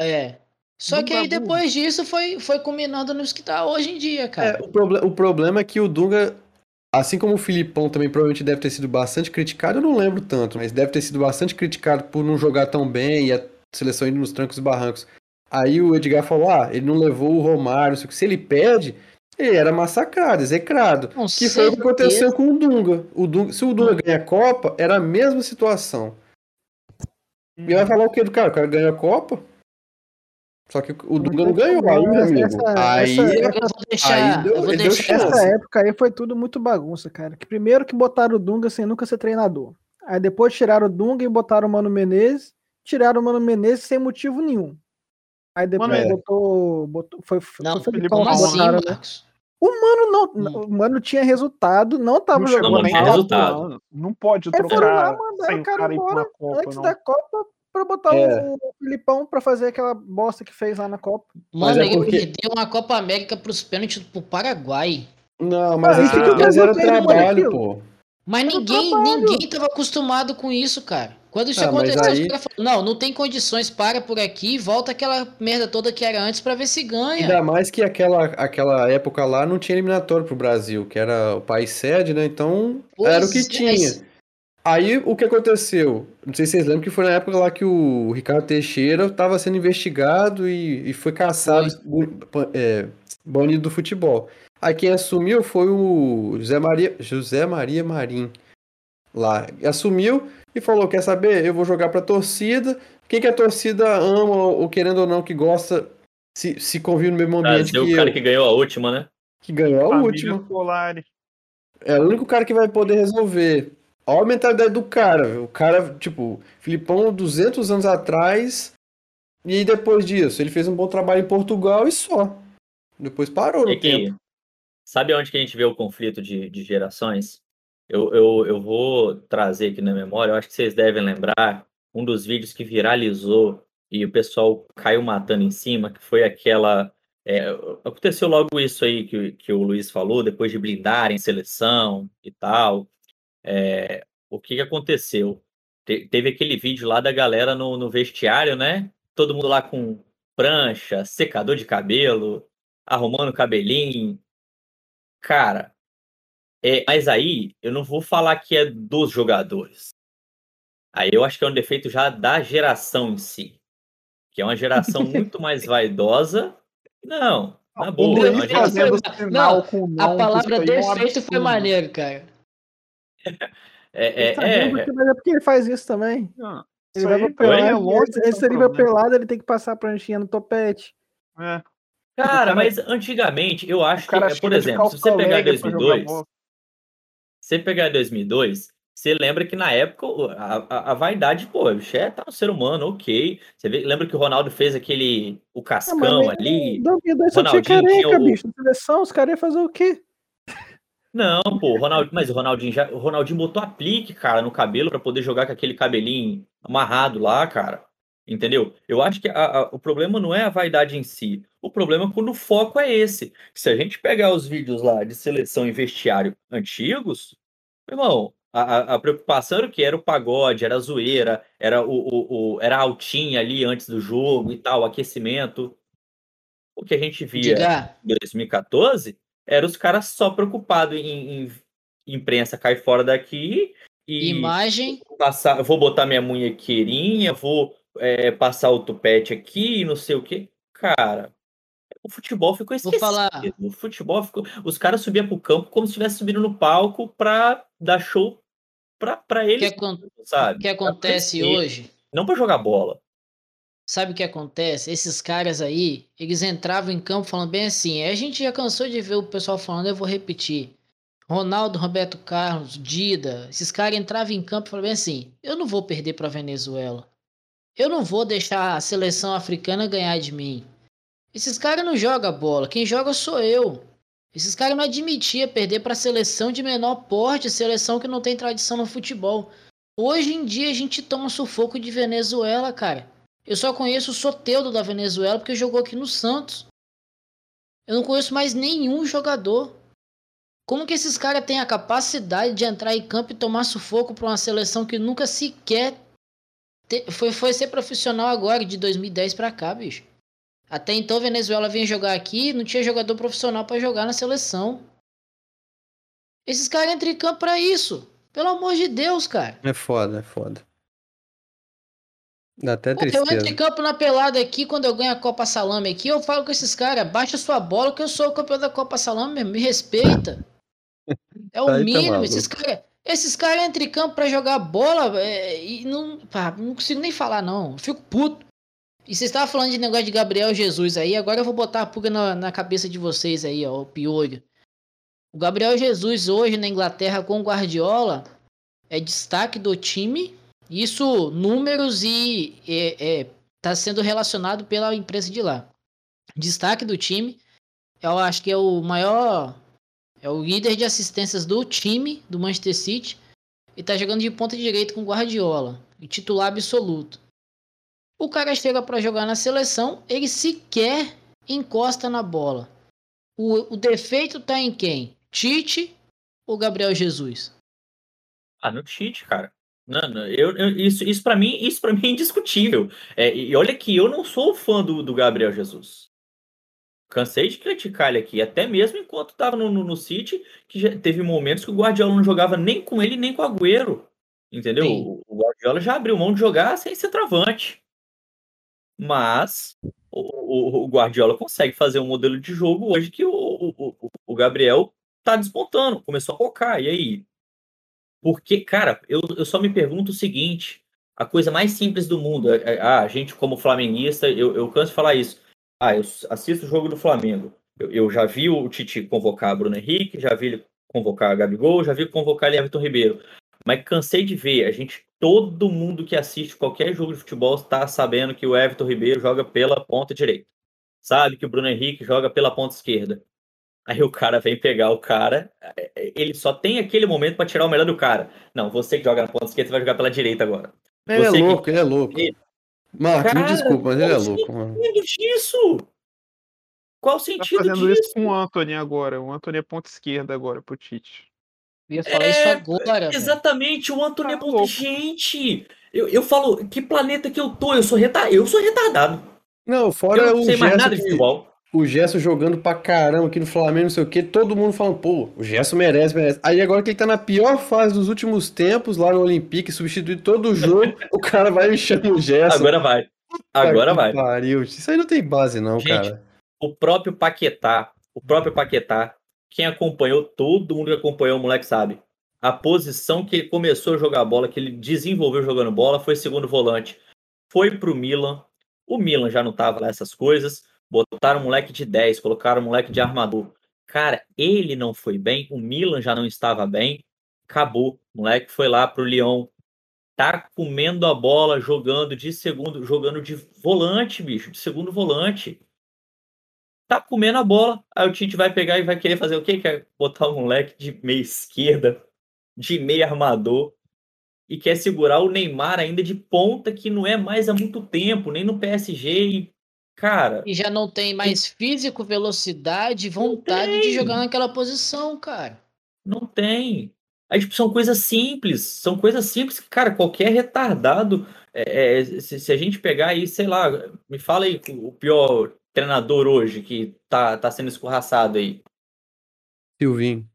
A: É. Só que aí depois disso foi, foi culminando nos que tá hoje em dia,
D: É,
A: cara.
D: o, proble- o problema é que o Dunga, assim como o Filipão também provavelmente deve ter sido bastante criticado, eu não lembro tanto, mas deve ter sido bastante criticado por não jogar tão bem e a seleção indo nos trancos e barrancos. Aí o Edgar falou: ah, ele não levou o Romário, não sei o que. se ele perde, ele era massacrado, execrado.
A: Com
D: Que foi o que aconteceu
A: certeza.
D: com o Dunga. O Dunga se o Dunga ganha a Copa, era a mesma situação. E vai falar o que do cara? O cara ganhou a Copa? Só que o Dunga não ganhou ainda, amigo.
C: essa-
D: Aí
C: essa-
A: Eu vou deixar.
D: Aí deu-
A: eu vou deixar.
C: Essa época aí foi tudo muito bagunça, cara. Que primeiro que botaram o Dunga sem nunca ser treinador. Aí depois tiraram o Dunga e botaram o Mano Menezes. Tiraram o Mano Menezes sem motivo nenhum. Aí depois
D: Mano,
C: botou, botou. Foi, foi
A: Não,
C: o Felipão que
B: Filipão,
A: assim,
C: botaram, né? O Mano não.
A: Hum.
C: O Mano tinha resultado, não tava
B: Não
C: jogando
E: não resultado.
B: anos. Não pode
C: Aí foram lá,
B: trocar
C: mandaram
B: sem
C: cara
B: cara ir pra Copa,
C: antes
B: não.
C: da Copa pra botar
D: É.
C: o Filipão pra fazer aquela bosta que fez lá na Copa.
D: Mas
A: Mano,
D: é
A: ele
D: porque-
A: perdeu uma Copa América pros pênaltis pro Paraguai.
D: Não, mas,
C: Ah,
D: isso
B: isso que
D: mas era
C: eu tenho,
D: trabalho,
C: aquilo.
D: pô.
A: Mas
C: Era
A: ninguém,
C: trabalho.
A: ninguém tava acostumado com isso, cara. Quando isso
D: Ah, mas
A: aconteceu,
D: aí-
A: os caras falaram, não, não tem condições, para por aqui, volta aquela merda toda que era antes pra ver se ganha.
D: Ainda mais que aquela, aquela época lá não tinha eliminatório pro Brasil, que era o país sede, né? Então
A: Pois
D: era o que
A: é,
D: tinha.
A: mas-
D: Aí o que aconteceu? Não sei se vocês lembram que foi na época lá que o Ricardo Teixeira estava sendo investigado e, e foi caçado, é, banido do futebol. Aí quem assumiu foi o José Maria, José Maria Marim lá. Assumiu e falou: Quer saber? Eu vou jogar pra torcida. Quem que a torcida ama ou querendo ou não que gosta, se, se convive no mesmo ambiente
E: Brasil,
D: que
E: o cara
D: eu,
E: que ganhou a última, né?
D: que ganhou a
B: Família
D: última.
B: Solari.
D: É o único cara que vai poder resolver. Olha a mentalidade do cara. velho. O cara, tipo, Filipão 200 anos atrás. E depois disso, ele fez um bom trabalho em Portugal e só. Depois parou no
E: que,
D: tempo.
E: sabe onde que a gente vê o conflito de, de gerações? Eu, eu, eu vou trazer aqui na memória, eu acho que vocês devem lembrar um dos vídeos que viralizou e o pessoal caiu matando em cima, que foi aquela. é, aconteceu logo isso aí que, que o Luiz falou, depois de blindarem seleção e tal. É, o que, que aconteceu? Te- teve aquele vídeo lá da galera no, no vestiário, né? Todo mundo lá com prancha, secador de cabelo, arrumando o cabelinho. Cara, é, mas aí eu não vou falar que é dos jogadores. Aí eu acho que é um defeito já da geração em si. Que é uma geração (laughs) muito mais vaidosa. Não, na boa. é uma
A: geração-
B: sinal com
A: A
B: não,
A: palavra
B: é um
A: defeito foi maneiro, cara.
E: É,
C: Ele tá
E: é, é,
C: que- mas é porque ele faz isso também.
B: Não,
C: Ele vai pra
B: mim é
C: pelado,
B: longe
C: ele vai
B: problema.
C: pelado, ele tem que passar a pranchinha no topete.
B: É.
E: Cara, mas antigamente, eu acho que, é, por exemplo, se você pegar
B: leg pra jogar
E: 2002,
B: bola.
E: você pegar 2002, você lembra que na época a, a, a vaidade, pô, o bicho é tá um ser humano, ok. Você vê- lembra que o Ronaldo fez aquele, o cascão
C: mas
E: ali?
C: Em 2002 só tinha careca,
E: o-
C: bicho. Na seleção, os caras iam fazer o quê?
E: Não, pô, Ronaldinho, mas o Ronaldinho já, o Ronaldinho botou aplique, cara, no cabelo pra poder jogar com aquele cabelinho amarrado lá, cara. Entendeu? Eu acho que a- a- o problema não é a vaidade em si. O problema é quando o foco é esse. Se a gente pegar os vídeos lá de seleção e vestiário antigos, meu irmão, a, a- preocupação era o que? Era o pagode, era a zoeira, era o, o, o- era a altinha ali antes do jogo e tal, o aquecimento. O que a gente via em 2014 era os caras só preocupados em, em imprensa cai fora daqui e
A: imagem.
E: vou passar, vou botar minha munhequeirinha, vou é, passar o tupete aqui, não sei o que. Cara, o futebol ficou
A: Vou
E: esquecido.
A: falar.
E: O futebol ficou. Os caras subiam pro campo como se estivesse subindo no palco pra dar show pra, pra
A: O que,
E: eles,
A: acon-
E: sabe?
A: que acontece hoje?
E: Não pra jogar bola.
A: Sabe o que acontece? Esses caras aí, eles entravam em campo falando bem assim. A gente já cansou de ver o pessoal falando, eu vou repetir. Ronaldo, Roberto Carlos, Dida, esses caras entravam em campo e falavam bem assim: eu não vou perder para Venezuela. Eu não vou deixar a seleção africana ganhar de mim. Esses caras não jogam bola, quem joga sou eu. Esses caras não admitiam perder para seleção de menor porte, seleção que não tem tradição no futebol. Hoje em dia a gente toma sufoco de Venezuela, cara. Eu só conheço o Soteudo da Venezuela porque jogou aqui no Santos. Eu não conheço mais nenhum jogador. Como que esses caras têm a capacidade de entrar em campo e tomar sufoco para uma seleção que nunca sequer te- foi, foi ser profissional agora, de 2010 para cá, bicho? Até então, a Venezuela vinha jogar aqui não tinha jogador profissional para jogar na seleção. Esses caras entram em campo para isso. Pelo amor de Deus, cara.
D: É foda, é foda. Dá até
A: Pô, eu entro
D: tristeza.
A: em campo na pelada aqui, quando eu ganho a Copa Salame aqui, eu falo com esses caras, baixa sua bola que eu sou o campeão da Copa Salame, mesmo, me respeita. (laughs) É o
D: Aí tá
A: mínimo,
D: maluco.
A: esses caras esses cara entram em campo pra jogar bola é, e não, pá, não consigo nem falar não, eu fico puto. E vocês estavam falando de negócio de Gabriel Jesus aí, agora eu vou botar a pulga na, na cabeça de vocês aí, ó, o piolho. O Gabriel Jesus hoje na Inglaterra com o Guardiola é destaque do time isso, números e está sendo relacionado pela imprensa de lá. Destaque do time, eu acho que é o maior, é o líder de assistências do time do Manchester City e está jogando de ponta direita com Guardiola, e titular absoluto. O cara chega para jogar na seleção, ele sequer encosta na bola. O, o defeito tá em quem? Tite ou Gabriel Jesus?
E: Ah, no Tite, cara. Não, não, eu, eu- isso, isso para mim, isso para mim é indiscutível. É, e olha que eu não sou fã do, do Gabriel Jesus. Cansei de criticar ele aqui, até mesmo enquanto estava no, no, no City, que já teve momentos que o Guardiola não jogava nem com ele nem com o Agüero. Entendeu?
A: Sim.
E: O, o Guardiola já abriu mão de jogar sem ser travante. Mas o, o- o Guardiola consegue fazer um modelo de jogo hoje que o- o Gabriel tá despontando, começou a focar. E aí? Porque, cara, eu, eu só me pergunto o seguinte: a coisa mais simples do mundo, é- é- ah, a gente, como flamenguista, eu, eu canso de falar isso. Ah, eu assisto o jogo do Flamengo. Eu, eu já vi o Tite convocar Bruno Henrique, já vi ele convocar Gabigol, já vi convocar ele Everton Ribeiro. Mas cansei de ver, a gente, todo mundo que assiste qualquer jogo de futebol está sabendo que o Everton Ribeiro joga pela ponta direita. Sabe que o Bruno Henrique joga pela ponta esquerda. Aí o cara vem pegar o cara, é, é, ele só tem aquele momento para tirar o melhor do cara. Não, você que joga na ponta esquerda, você vai jogar pela direita agora.
D: Ele é
E: Você que-
D: louco, ele é louco.
E: Ele-
D: Marcos, me
E: Cara,
D: desculpa, mas ele é louco, mano.
E: disso? Qual o
B: Tá
E: sentido
B: fazendo
E: disso?
B: isso com o Anthony agora. O Anthony é ponta esquerda agora pro Tite.
A: Eu ia falar isso
E: É,
A: agora, velho.
E: Exatamente, o Antônio é
B: Tá
E: ponta.
B: louco.
E: Gente, eu, eu falo, que planeta que eu tô? Eu sou, reta... eu sou retardado.
D: Não, fora
E: eu não
D: o
E: sei mais
D: Gerson,
E: nada de
D: que-
E: futebol.
D: O Gerson jogando pra caramba aqui no Flamengo, não sei o que, todo mundo falando, pô, o Gerson merece, merece. Aí agora que ele tá na pior fase dos últimos tempos, lá no Olympique, substituído todo o jogo, (laughs) o cara vai e chama o Gerson.
E: Agora vai. Agora vai.
D: Pariu. Isso aí não tem base, não,
E: Gente,
D: cara.
E: O próprio Paquetá, o próprio Paquetá, quem acompanhou, todo mundo que acompanhou o moleque sabe. A posição que ele começou a jogar bola, que ele desenvolveu jogando bola, foi segundo volante. Foi pro Milan. O Milan já não tava lá essas coisas. Botaram o moleque de 10, colocaram o moleque de armador. Cara, ele não foi bem, o Milan já não estava bem. Acabou. O moleque foi lá pro Lyon. Tá comendo a bola, jogando de segundo, jogando de volante, bicho, de segundo volante tá comendo a bola. Aí o Tite vai pegar e vai querer fazer o quê? Quer botar o moleque de meia esquerda, de meia armador, e quer segurar o Neymar ainda de ponta, que não é mais há muito tempo, nem no PSG. Cara,
A: E já não tem mais físico, velocidade, vontade de jogar naquela posição, cara.
E: não tem. Aí, tipo, são coisas simples, são coisas simples que, cara, qualquer retardado, é, é, se, se a gente pegar aí, sei lá, me fala aí o pior treinador hoje que tá, tá sendo escorraçado aí.
D: Silvinho.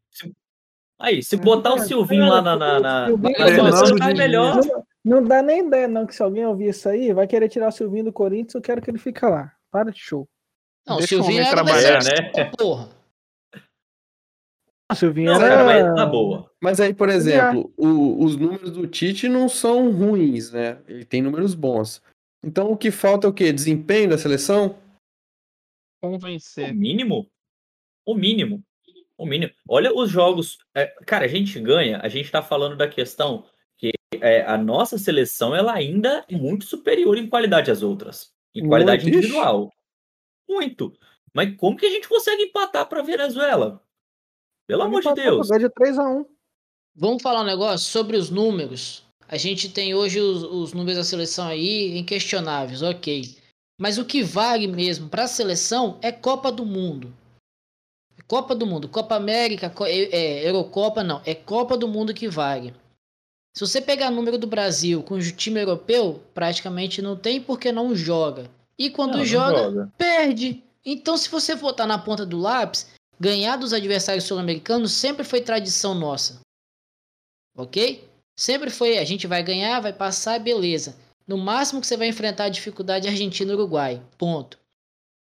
E: Aí, se botar o
C: Cara,
E: Silvinho lá na, na, na,
C: Silvinho-
B: Diniz.
E: melhor.
C: Não, não dá nem ideia, não, que se alguém ouvir isso aí, vai querer tirar o Silvinho do Corinthians, eu quero que ele fique lá. Para de show.
A: Não, o
B: Deixa o
A: Silvinho era
B: trabalhar,
A: seleção, porra.
C: O Silvinho
E: Não,
C: era...
E: cara, mas na boa.
D: Mas aí, por exemplo, o- os números do Tite não são ruins, né? Ele tem números bons. Então o que falta é o quê? Desempenho da seleção?
E: O
B: Convencer.
E: mínimo. O mínimo. O mínimo. Olha os jogos. é, cara, a gente ganha, a gente tá falando da questão que é, a nossa seleção ela ainda é muito superior em qualidade às outras. Em
D: Muito,
E: qualidade
D: ixi.
E: individual. Muito. Mas como que a gente consegue empatar pra Venezuela? Pelo amor de Deus.
C: De 3x1.
A: Vamos falar um negócio sobre os números. A gente tem hoje os, os números da seleção aí inquestionáveis, ok. Mas o que vale mesmo para a seleção é Copa do Mundo. Copa do Mundo, Copa América, é, é, Eurocopa não, é Copa do Mundo que vale. Se você pegar o número do Brasil com o time europeu, praticamente não tem porque não joga. E quando
E: Não, não
A: joga, perde. Então, se você botar na ponta do lápis, ganhar dos adversários sul-americanos sempre foi tradição nossa. Ok? Sempre foi, a gente vai ganhar, vai passar, beleza. No máximo que você vai enfrentar a dificuldade é Argentina e Uruguai. Ponto.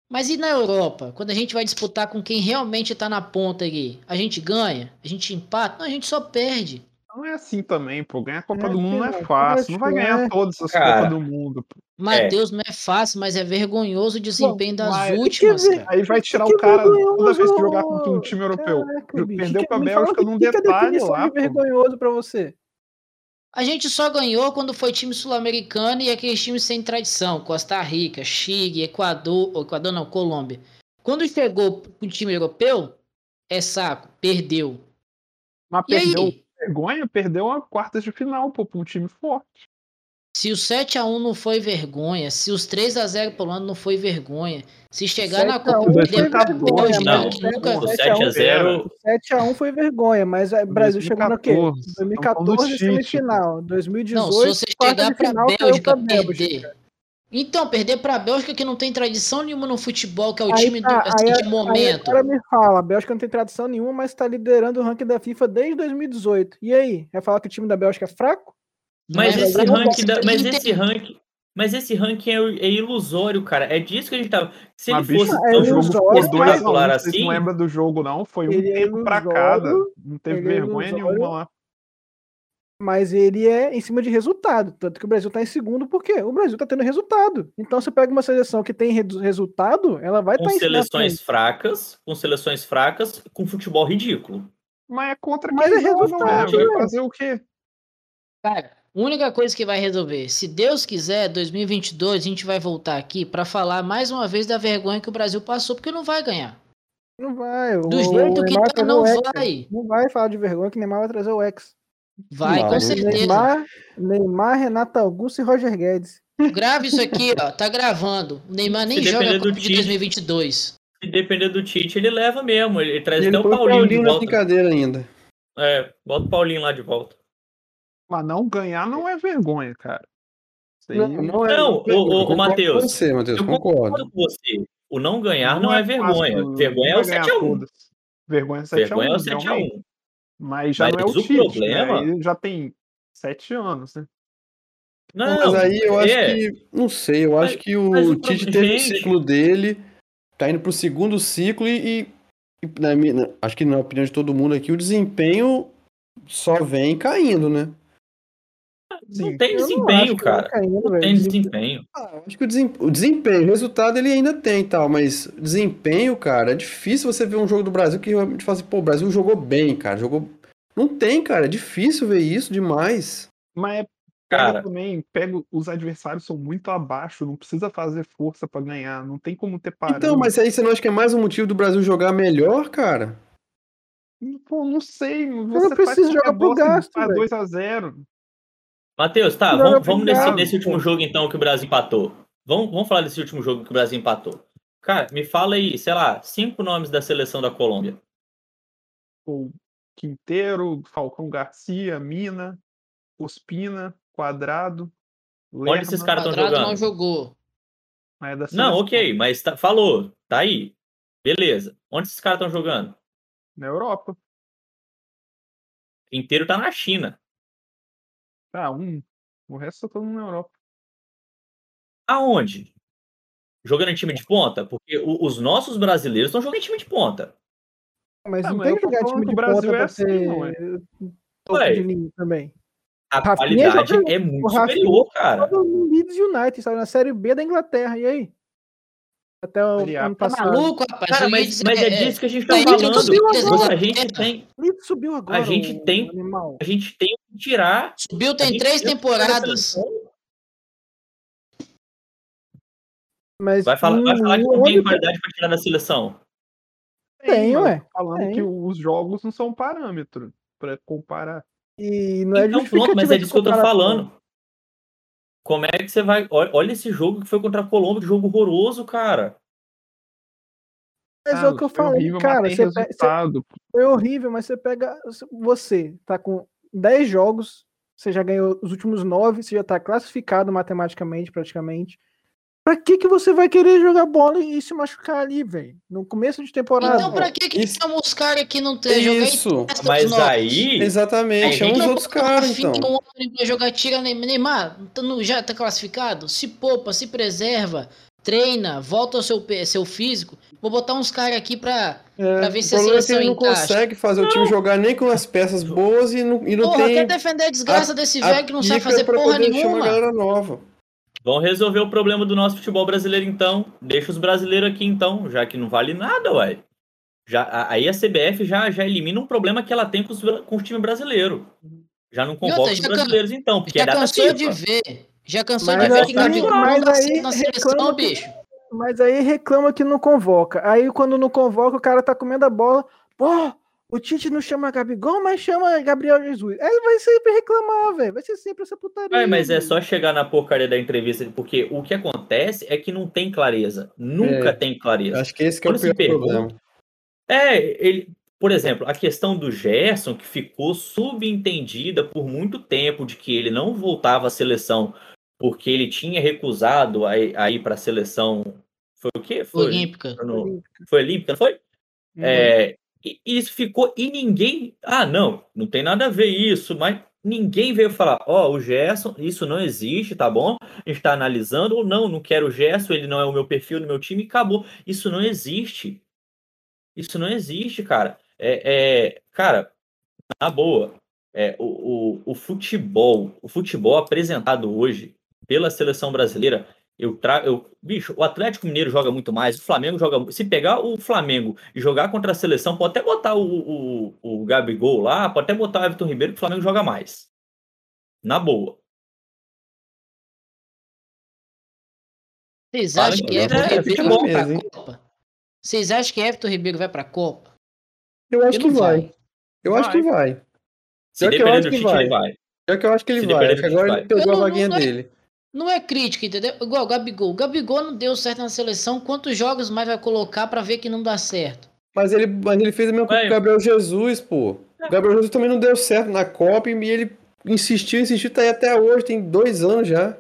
A: Mas e na Europa? Quando a gente vai disputar com quem realmente tá na ponta ali? A gente ganha? A gente empata? Não, a gente só perde.
B: Não é assim também, pô. Ganhar a Copa
C: É,
B: do Mundo não é
C: filho,
B: fácil. Não vai ganhar
C: é.
B: todas as
E: Cara,
B: Copas do Mundo. pô.
A: Matheus, não é fácil, mas é vergonhoso o desempenho das
B: mas-
A: últimas,
C: que
A: cara.
B: Aí vai tirar
C: Que
B: o cara toda vez que jogar contra um time europeu.
C: Caraca, bicho,
B: Perdeu pra
C: me
B: Bélgica num
C: é a
B: detalhe lá,
C: de vergonhoso pra você.
A: A gente só ganhou quando foi time sul-americano e aqueles times sem tradição. Costa Rica, Chile, Equador, Equador não, Colômbia. Quando chegou o time europeu, é saco, perdeu.
B: Mas
A: E aí?
B: Perdeu vergonha, perdeu a quartas de final, pô, pra um time forte.
A: Se o 7x1 não foi vergonha, se os 3x0 pro Holanda não foi vergonha, se chegar na
C: 7 a
A: Copa
C: 1
B: foi
A: perder pra
B: vergonha,
A: Bélgica,
E: não.
A: que nunca.
E: O
C: 7 a 1
E: 7x0.
C: 7x1 foi vergonha, mas o Brasil chegou no quê?
B: 2014, estamos falando do
C: 2014
B: Tite.
C: semifinal, 2018
A: Não, se você
C: quarta
A: chegar
C: de
A: pra Bélgica,
C: pra Bélgica.
A: perder. Então, perder pra Bélgica que não tem tradição nenhuma no futebol, que é o
C: Aí
A: time do,
C: tá,
A: assim,
C: aí-
A: de
C: Aí
A: momento.
C: agora me fala, a Bélgica não tem tradição nenhuma, mas tá liderando o ranking da FIFA desde 2018. E aí, vai falar que o time da Bélgica é fraco?
E: Mas
A: Não,
E: esse ranking, da- mas esse ranking, mas esse ranking é, é ilusório, cara. É disso que a gente tava. Se ele
B: Mas, bicho,
E: fosse
C: é
E: tão
B: o jogo
C: ilusório,
B: ficou
C: mas-
B: 2 a 1
E: espetacular
B: Vocês
E: assim,
B: não lembram do jogo, não? Foi um
C: Ele é
B: tempo pra cada. Não teve
C: ele é
B: vergonha nenhuma lá.
C: Mas ele é em cima de resultado. Tanto que o Brasil tá em segundo, por quê? O Brasil tá tendo resultado. Então, você pega uma seleção que tem resultado, ela vai estar em cima.
E: seleções fracas, com seleções fracas, com futebol ridículo.
B: Mas é contra
C: Mas
B: quem
C: é resultado,
B: ué.
C: né?
B: Vai fazer o quê?
A: Cara, a única coisa que vai resolver, se Deus quiser, 2022 a gente vai voltar aqui pra falar mais uma vez da vergonha que o Brasil passou, porque não vai ganhar.
C: Não vai.
A: Do jeito que tá, não vai.
C: Não vai falar de vergonha que Neymar vai trazer o ex.
A: Vai,
D: Vai.
A: com certeza.
C: Neymar, Neymar, Renato Augusto e Roger Guedes.
A: Grave isso aqui, ó. Tá gravando. O Neymar nem
E: Se
A: joga a Copa
E: do
A: de
E: Tite.
A: 2022.
E: Se depender do Tite, ele leva mesmo. Ele traz
D: Ele
E: até o
D: o
E: Paulinho,
D: Paulinho
E: de
D: na
E: volta.
D: brincadeira ainda.
E: É, bota o Paulinho lá de volta.
B: Mas não ganhar não é vergonha, cara.
D: Não, não é.
E: Não,
D: eu
E: ô, ô, ô,
D: concordo
E: Matheus,
D: com Você, Matheus,
E: Eu
D: concordo.
E: com você. O não ganhar não, é, vergonha.
B: fácil,
E: vergonha é
B: não
E: o
B: vai ganhar
E: 7x1.
B: todas. Vergonha é 7x1.
E: Vergonha é o
B: realmente.
E: 7x1.
B: Mas já
E: Mas
B: não é o
E: o
B: Tite,
E: problema-
B: né? Ele já tem 7 anos, né?
E: Não,
D: Mas aí eu acho
E: é.
D: que. Não sei, eu
E: Mas-
D: acho que o,
E: o
D: Tite
E: pro-
D: teve o ciclo dele, tá indo pro segundo ciclo e. e na minha- acho que na opinião de todo mundo aqui, o desempenho só vem caindo, né?
E: Não tem
C: Eu não
E: desempenho,
C: que vai
E: cara.
C: caindo,
E: Não
C: velho.
E: tem
C: Desempenho-
E: desempenho.
D: Ah, eu acho que o, desem- o desempenho, o resultado ele ainda tem e tal, mas desempenho, cara, é difícil você ver um jogo do Brasil que realmente fala assim, pô, o Brasil jogou bem, cara, jogou. Não tem, cara, é difícil ver isso demais.
B: Mas é
E: Cara.
B: também, pega os adversários são muito abaixo, não precisa fazer força pra ganhar, não tem como ter parâmetro.
D: Então, mas aí você não acha que é mais um motivo do Brasil jogar melhor, cara?
B: Pô, não sei,
C: não
B: você
C: precisa jogar pro gasto, velho.
B: 2 a 0.
E: Matheus, tá,
C: Joga
E: vamos, vamos nesse, nesse último jogo então que o Brasil empatou. Vamos, vamos falar desse último jogo que o Brasil empatou. Cara, me fala aí, sei lá, cinco nomes da seleção da Colômbia.
B: O Quinteiro, Falcão Garcia, Mina, Ospina, Quadrado,
E: Onde esses
B: Lerma,
E: caras estão
A: Quadrado
E: jogando?
A: não jogou.
B: mas é da
E: Não, ok, mas tá- falou, tá aí. Beleza. Onde esses caras estão jogando?
B: Na Europa.
E: Inteiro tá na China.
B: Tá, um. O resto tá todo mundo na Europa.
E: Aonde? Jogando em time de ponta? Porque o- os nossos brasileiros estão jogando em time de ponta.
C: Mas
B: Ah,
C: não
B: mas
C: tem que jogar time de
B: o Brasil
C: ponta
B: é assim,
C: ser
B: não é?
E: Ué.
C: de também.
E: A
C: Rafinha
E: qualidade é muito
C: o
E: superior, cara.
C: Todo no Leeds United, sabe? Na Série B da Inglaterra. E aí? Até o
B: Série A.
C: ano
A: Tá
C: passado.
A: maluco, rapaz?
E: Cara, mas,
A: Leeds
E: mas é disso que a gente tá
A: é
E: falando.
C: subiu agora.
E: A gente tem,
C: subiu agora.
E: gente
C: o
E: tem-
C: Animal.
E: a gente tem que tirar.
A: Subiu
E: a
A: tem
E: gente
A: três temporadas.
C: Mas
E: Vai falar, vai falar que não tem qualidade pra tirar da seleção.
C: Tem, ué,
B: Falando
C: tem.
B: que os jogos não são parâmetro pra comparar.
C: E não é
E: Então pronto, mas é disso que eu tô falando. Como é que você vai. Olha, esse jogo que foi contra a Colômbia, que jogo horroroso, cara.
C: Mas é o que eu falei,
B: horrível,
C: cara. Você
B: tem
C: pe- você-. Foi horrível, mas você pega. Você tá com 10 jogos, você já ganhou os últimos 9, você já tá classificado matematicamente, praticamente. Pra que que você vai querer jogar bola e se machucar ali, velho? No começo de temporada.
A: Então pra que que
D: Isso-
A: chama os caras que não tem
D: Isso,
E: Mas aí.
D: exatamente, é dos
E: então,
D: outros caras, então.
A: Um homem pra jogar tira Neymar, tá já tá classificado? Se poupa, se preserva, treina, volta ao seu, seu físico. Vou botar uns caras aqui pra,
C: É,
A: pra ver se a
D: é que
A: seleção
D: ele não
A: encaixa.
D: consegue fazer o time jogar nem com as peças boas e não, e não
A: Porra,
D: tem
A: quer defender a desgraça
D: a-
A: desse velho que não sabe fazer porra
D: poder chamar a
A: nenhuma?
D: galera nova.
E: Vamos resolver o problema do nosso futebol brasileiro, então. Deixa os brasileiros aqui, então, já que não vale nada, ué. Já, a- aí a CBF já, já elimina um problema que ela tem com os, com o time brasileiro. Já não convoca
A: outra,
E: os
A: já can-
E: brasileiros, então, porque
A: Já
E: é data
A: cansou de
E: FIFA.
A: ver. Já cansou
C: Mas
A: de ver que Gabigol não
C: mas aí
A: na seleção,
C: que-
A: bicho.
C: Mas aí reclama que não convoca. Aí quando não convoca, o cara tá comendo a bola. Pô, O Tite não chama Gabigol, mas chama Gabriel Jesus. Aí ele vai sempre reclamar, velho. Vai ser sempre essa putaria.
E: É, mas é
C: velho.
E: só chegar na porcaria da entrevista, porque o que acontece é que não tem clareza. Nunca
D: É.
E: tem clareza.
D: Acho que esse que é o
E: Quando
D: pior problema.
E: É, ele, por exemplo, a questão do Gerson, que ficou subentendida por muito tempo de que ele não voltava à seleção porque ele tinha recusado a, a ir para a seleção. Foi o quê? Foi,
A: Olímpica.
E: no- foi Olímpica, não foi?
C: Uhum.
E: É, e isso ficou. E ninguém. Ah, não, não tem nada a ver isso, mas ninguém veio falar: Ó, o Gerson, isso não existe, tá bom? A gente tá analisando, ou não, não quero o Gerson, ele não é o meu perfil no meu time, acabou. Isso não existe. Isso não existe, cara. É, é, cara, na boa, é, o, o, o futebol, o futebol apresentado hoje pela seleção brasileira, eu trago. Eu, bicho, o Atlético Mineiro joga muito mais, o Flamengo joga. Se pegar o Flamengo e jogar contra a seleção, pode até botar o, o, o Gabigol lá, pode até botar o Everton Ribeiro, que o Flamengo joga mais. Na boa.
A: Vocês acham
E: que
A: que
E: é,
A: Everton
E: é
A: Ribeiro
D: futebol
A: vai pra
D: mesmo, hein?
A: Copa? Vocês acham que Everton Ribeiro vai pra Copa?
D: Eu acho
A: Ele
D: que vai. Eu acho que vai.
E: Se
D: Pior que eu
E: depender
D: acho
E: do
D: que
E: Tite,
D: vai.
E: ele vai.
D: Pior que eu acho que ele
E: Se
D: vai. É agora ele pegou a vaguinha dele.
A: Não é crítica, entendeu? Igual o Gabigol. O Gabigol não deu certo na seleção. Quantos jogos mais vai colocar pra ver que não dá certo?
D: Mas ele, mas ele fez a mesma coisa com o. Gabriel Jesus, pô. O Gabriel Jesus também não deu certo na Copa e ele insistiu, insistiu, tá aí até hoje, tem dois anos já.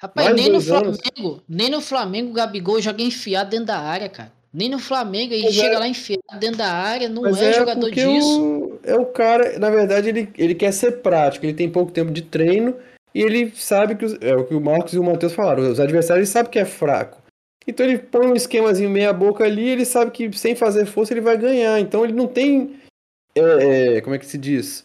A: Rapaz,
D: Mais
A: nem no
D: anos.
A: Flamengo, nem no Flamengo o Gabigol joga enfiado dentro da área, cara. Nem no Flamengo ele
D: Mas
A: chega
D: é-
A: lá enfiado dentro da área, não
D: Mas
A: é,
D: é
A: jogador disso.
D: o, é o cara, na verdade, ele, ele quer ser prático, ele tem pouco tempo de treino e ele sabe que, os- é o que o Marcos e o Matheus falaram, os adversários ele sabe que é fraco. Então ele põe um esquemazinho meia boca ali, ele sabe que sem fazer força ele vai ganhar. Então ele não tem, é, é, como é que se diz?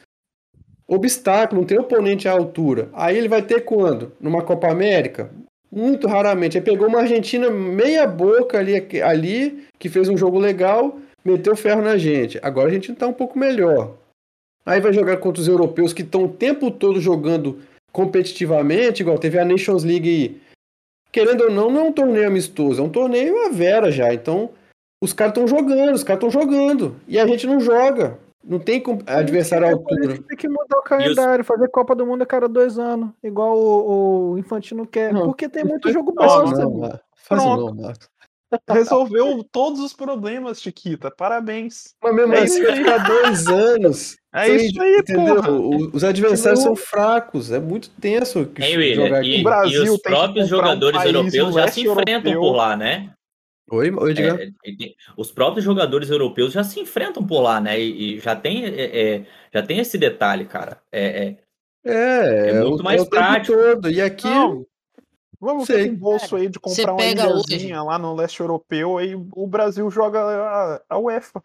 D: Obstáculo, não tem oponente à altura. Aí ele vai ter quando? Numa Copa América? Muito raramente. Aí pegou uma Argentina meia boca ali, ali que fez um jogo legal, meteu ferro na gente. Agora a gente tá um pouco melhor. Aí vai jogar contra os europeus que estão o tempo todo jogando competitivamente, igual teve a Nations League. aí. Querendo ou não, não é um torneio amistoso, é um torneio a vera já. Então, os caras estão jogando, os caras estão jogando. E a gente não joga. Não tem com- adversário à altura.
C: Tem que mudar o calendário, fazer Copa do Mundo a cada dois anos, igual o, o Infantino quer.
D: Não,
C: porque tem muito jogo mano.
D: Marcos. Faz não, Marcos.
B: Resolveu todos os problemas, Chiquita. Parabéns.
D: Mas mesmo
B: É
D: assim, vai ficar dois anos.
B: É
D: sem-
B: isso aí,
D: entendeu?
B: porra.
D: Os adversários são fracos. É muito tenso que
E: William?
D: jogar
E: E,
D: aqui.
B: O Brasil
E: e os próprios
B: um
E: jogadores
B: país
E: europeus já se enfrentam
B: europeu.
E: por lá, né?
D: Oi, oi, diga.
E: É, e tem- os próprios jogadores europeus já se enfrentam por lá, né? E, e já tem é, é, já tem esse detalhe, cara. É, é,
D: É,
E: É muito mais
D: é o tempo
E: prático.
D: todo. E aqui,
B: Não. Vamos
D: Sei.
B: ter um bolso aí de comprar uma ilhazinha lá no leste europeu, aí o Brasil joga a, a UEFA.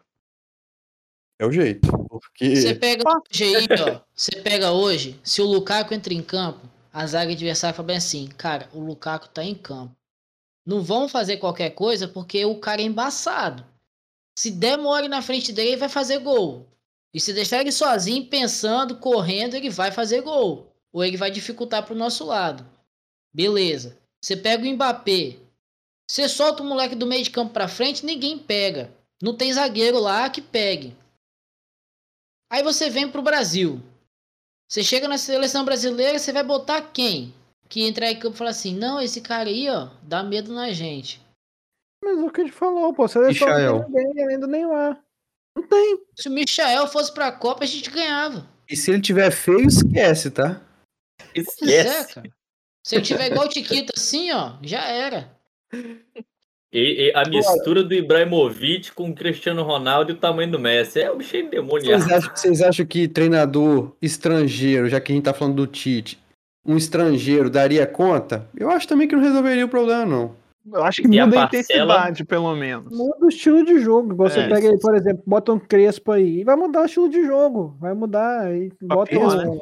D: é o jeito. Porque
A: Você pega hoje aí, ó. Você pega hoje, se o Lukaku entra em campo, a zaga adversária fala bem assim, cara, o Lukaku tá em campo. Não vão fazer qualquer coisa porque o cara é embaçado. Se der mole na frente dele, ele vai fazer gol. E se deixar ele sozinho, pensando, correndo, ele vai fazer gol. Ou ele vai dificultar pro nosso lado. Beleza. Você pega o Mbappé. Você solta o moleque do meio de campo pra frente, ninguém pega. Não tem zagueiro lá que pegue. Aí você vem pro Brasil. Você chega na seleção brasileira, você vai botar quem? Que entrar em campo e falar assim: não, esse cara aí, ó, dá medo na gente.
C: Mas é o que a gente falou, pô. Seleção
D: Michael.
C: não tem ninguém além do Neymar. Não tem.
A: Se o Michael fosse pra Copa, a gente ganhava.
D: E se ele tiver feio, esquece, tá?
A: É,
E: esquece.
A: cara. Se eu tiver igual o Tiquita assim, ó, já era.
E: E, e a mistura do Ibrahimovic com o Cristiano Ronaldo e o tamanho do Messi. É um cheio de demoniado.
D: Vocês acham, vocês acham que treinador estrangeiro, já que a gente tá falando do Tite, um estrangeiro daria conta? Eu acho também que não resolveria o problema, não.
B: Eu acho que
E: E a
B: muda a
E: parcela-
B: intensidade, pelo menos.
C: Muda o estilo de jogo. Igual você
B: É.
C: pega aí, por exemplo, bota um Crespo aí. E vai mudar o estilo de jogo. Vai mudar. Aí bota
B: pior,
C: um...
B: né?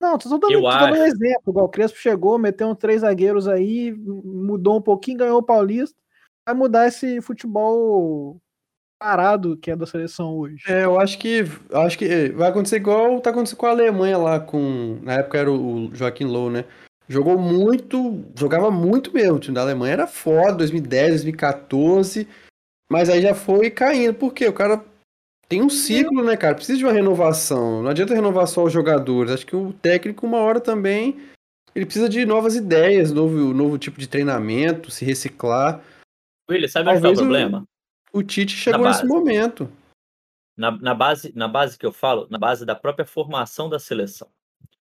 C: Não, tô dando,
E: Eu
C: tô dando um
E: acho.
C: exemplo. Igual o Crespo chegou, meteu uns três zagueiros aí, mudou um pouquinho, ganhou o Paulista. Vai mudar esse futebol parado que é da seleção hoje.
D: É, eu acho que acho que vai acontecer igual tá acontecendo com a Alemanha lá com, na época era o Joaquim Low, né? Jogou muito, jogava muito mesmo. O time da Alemanha era foda, 2010, 2014, mas aí já foi caindo. Por quê? O cara Tem um ciclo, né, cara? Precisa de uma renovação. Não adianta renovar só os jogadores. Acho que o técnico, uma hora também, ele precisa de novas ideias, novo, novo tipo de treinamento, se reciclar.
E: William, sabe onde tá o
D: Talvez o-
E: problema?
D: O Tite chegou
E: Na
D: nesse
E: base.
D: momento.
E: Na, na base, na base que eu falo, na base da própria formação da seleção.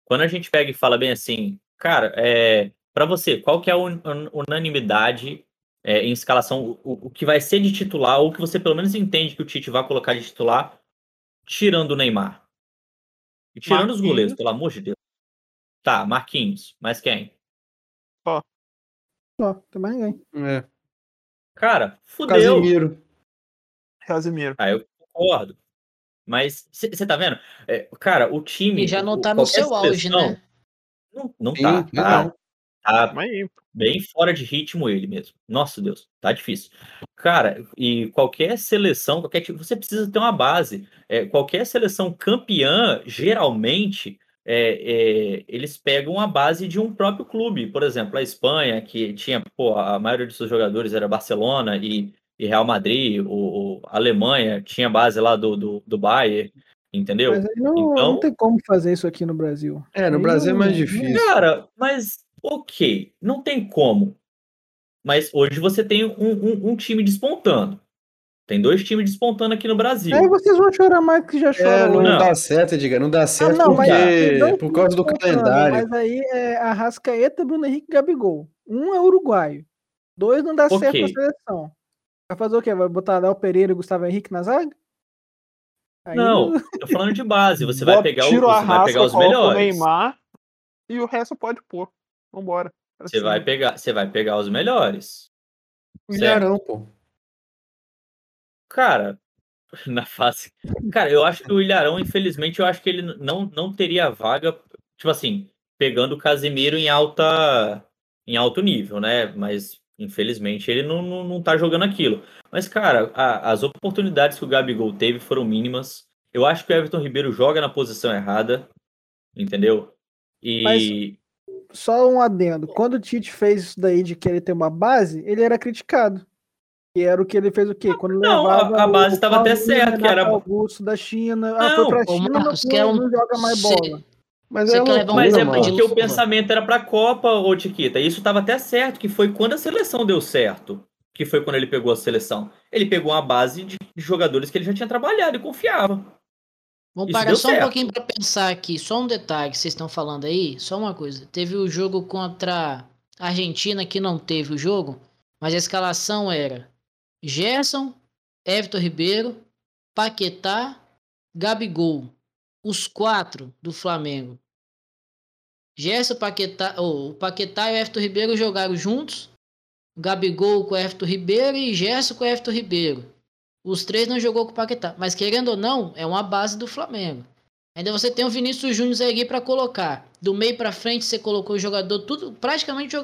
E: Quando a gente pega e fala bem assim, cara, é, para você, qual que é a un- un- unanimidade é, em escalação, o, o que vai ser de titular, ou que você pelo menos entende que o Tite vai colocar de titular, tirando o Neymar? E tirando os
B: Marquinhos.
E: goleiros, pelo amor de Deus. Tá, Marquinhos, mas quem?
C: Ó, tem mais ninguém.
D: É.
E: Cara, fudeu.
D: Casimiro.
B: Casimiro.
E: Ah, eu concordo. Mas você tá vendo? É, cara, o time.
A: E já não tá no seu auge, né?
E: Não, não
D: Sim,
E: tá.
D: não.
E: Tá, bem fora de ritmo ele mesmo. Nossa Deus, tá difícil. Cara, e qualquer seleção, qualquer tipo, você precisa ter uma base. É, qualquer seleção campeã, geralmente, é, é, eles pegam a base de um próprio clube. Por exemplo, a Espanha, que tinha, pô, a maioria dos seus jogadores era Barcelona e, e Real Madrid, o, o- a Alemanha tinha base lá do, do, do Bayern, entendeu?
C: Mas aí não,
E: Então-
C: não tem como fazer isso aqui no Brasil.
D: É, no
C: Aí
D: Brasil é mais difícil.
E: Cara, mas ok, não tem como. Mas hoje você tem um, um- um time despontando. Tem dois times despontando aqui no Brasil.
C: Aí vocês vão chorar mais que já
D: É,
C: choram.
D: não,
C: hoje.
E: Não.
D: dá certo, diga, não dá certo
C: Ah, não,
D: porque por causa do calendário.
C: Mas aí é Arrascaeta, Bruno Henrique e Gabigol. Um é uruguaio. Dois não dá
E: Ok.
C: certo na seleção. Vai fazer o quê? Vai botar Léo Pereira e Gustavo Henrique na zaga? Aí
E: Não, (laughs) tô falando de base. Você vai pegar, o, você vai pegar os
B: coloca o
E: melhores.
B: Neymar e o resto pode pôr. Vambora.
E: Você vai pegar, você vai pegar os melhores.
D: O
E: certo.
D: Ilharão, pô.
E: Cara, (laughs) na fase. Cara, eu acho que o Ilharão, infelizmente, eu acho que ele não, não teria vaga, tipo assim, pegando o Casemiro em alta em alto nível, né? Mas infelizmente ele não, não, não tá jogando aquilo. Mas, cara, a- as oportunidades que o Gabigol teve foram mínimas. Eu acho que o Everton Ribeiro joga na posição errada, entendeu? E
C: Só um adendo. Quando o Tite fez isso daí de querer ter uma base, ele era criticado. E era o que ele fez o quê? Quando
E: Não, a-
C: levava
E: a base
C: o
E: estava até certo, que era-
C: Augusto da China. ah,
E: Não,
C: foi pra China,
A: Marcos,
C: não,
A: que é um-
C: não joga mais
A: cê-
C: bola.
D: Mas é loucura,
E: Mas é porque
A: mano.
E: o pensamento era pra Copa, ô Tiquita. Isso tava até certo, que foi quando a seleção deu certo. Que foi quando ele pegou a seleção. Ele pegou uma base de de jogadores que ele já tinha trabalhado e confiava.
A: Vamos
E: Isso
A: parar só um
E: certo.
A: pouquinho para pensar aqui. Só um detalhe que vocês estão falando aí. Só uma coisa. Teve o jogo contra a Argentina que não teve o jogo, mas a escalação era Gerson, Everton Ribeiro, Paquetá, Gabigol. Os quatro do Flamengo. Gerson, Paquetá, oh, o Paquetá e o Everton Ribeiro jogaram juntos. Gabigol com o Everton Ribeiro e Gerson com o Everton Ribeiro. Os três não jogou com o Paquetá. Mas querendo ou não, é uma base do Flamengo. Ainda você tem o Vinícius Júnior aí pra colocar. Do meio pra frente você colocou o jogador, tudo praticamente.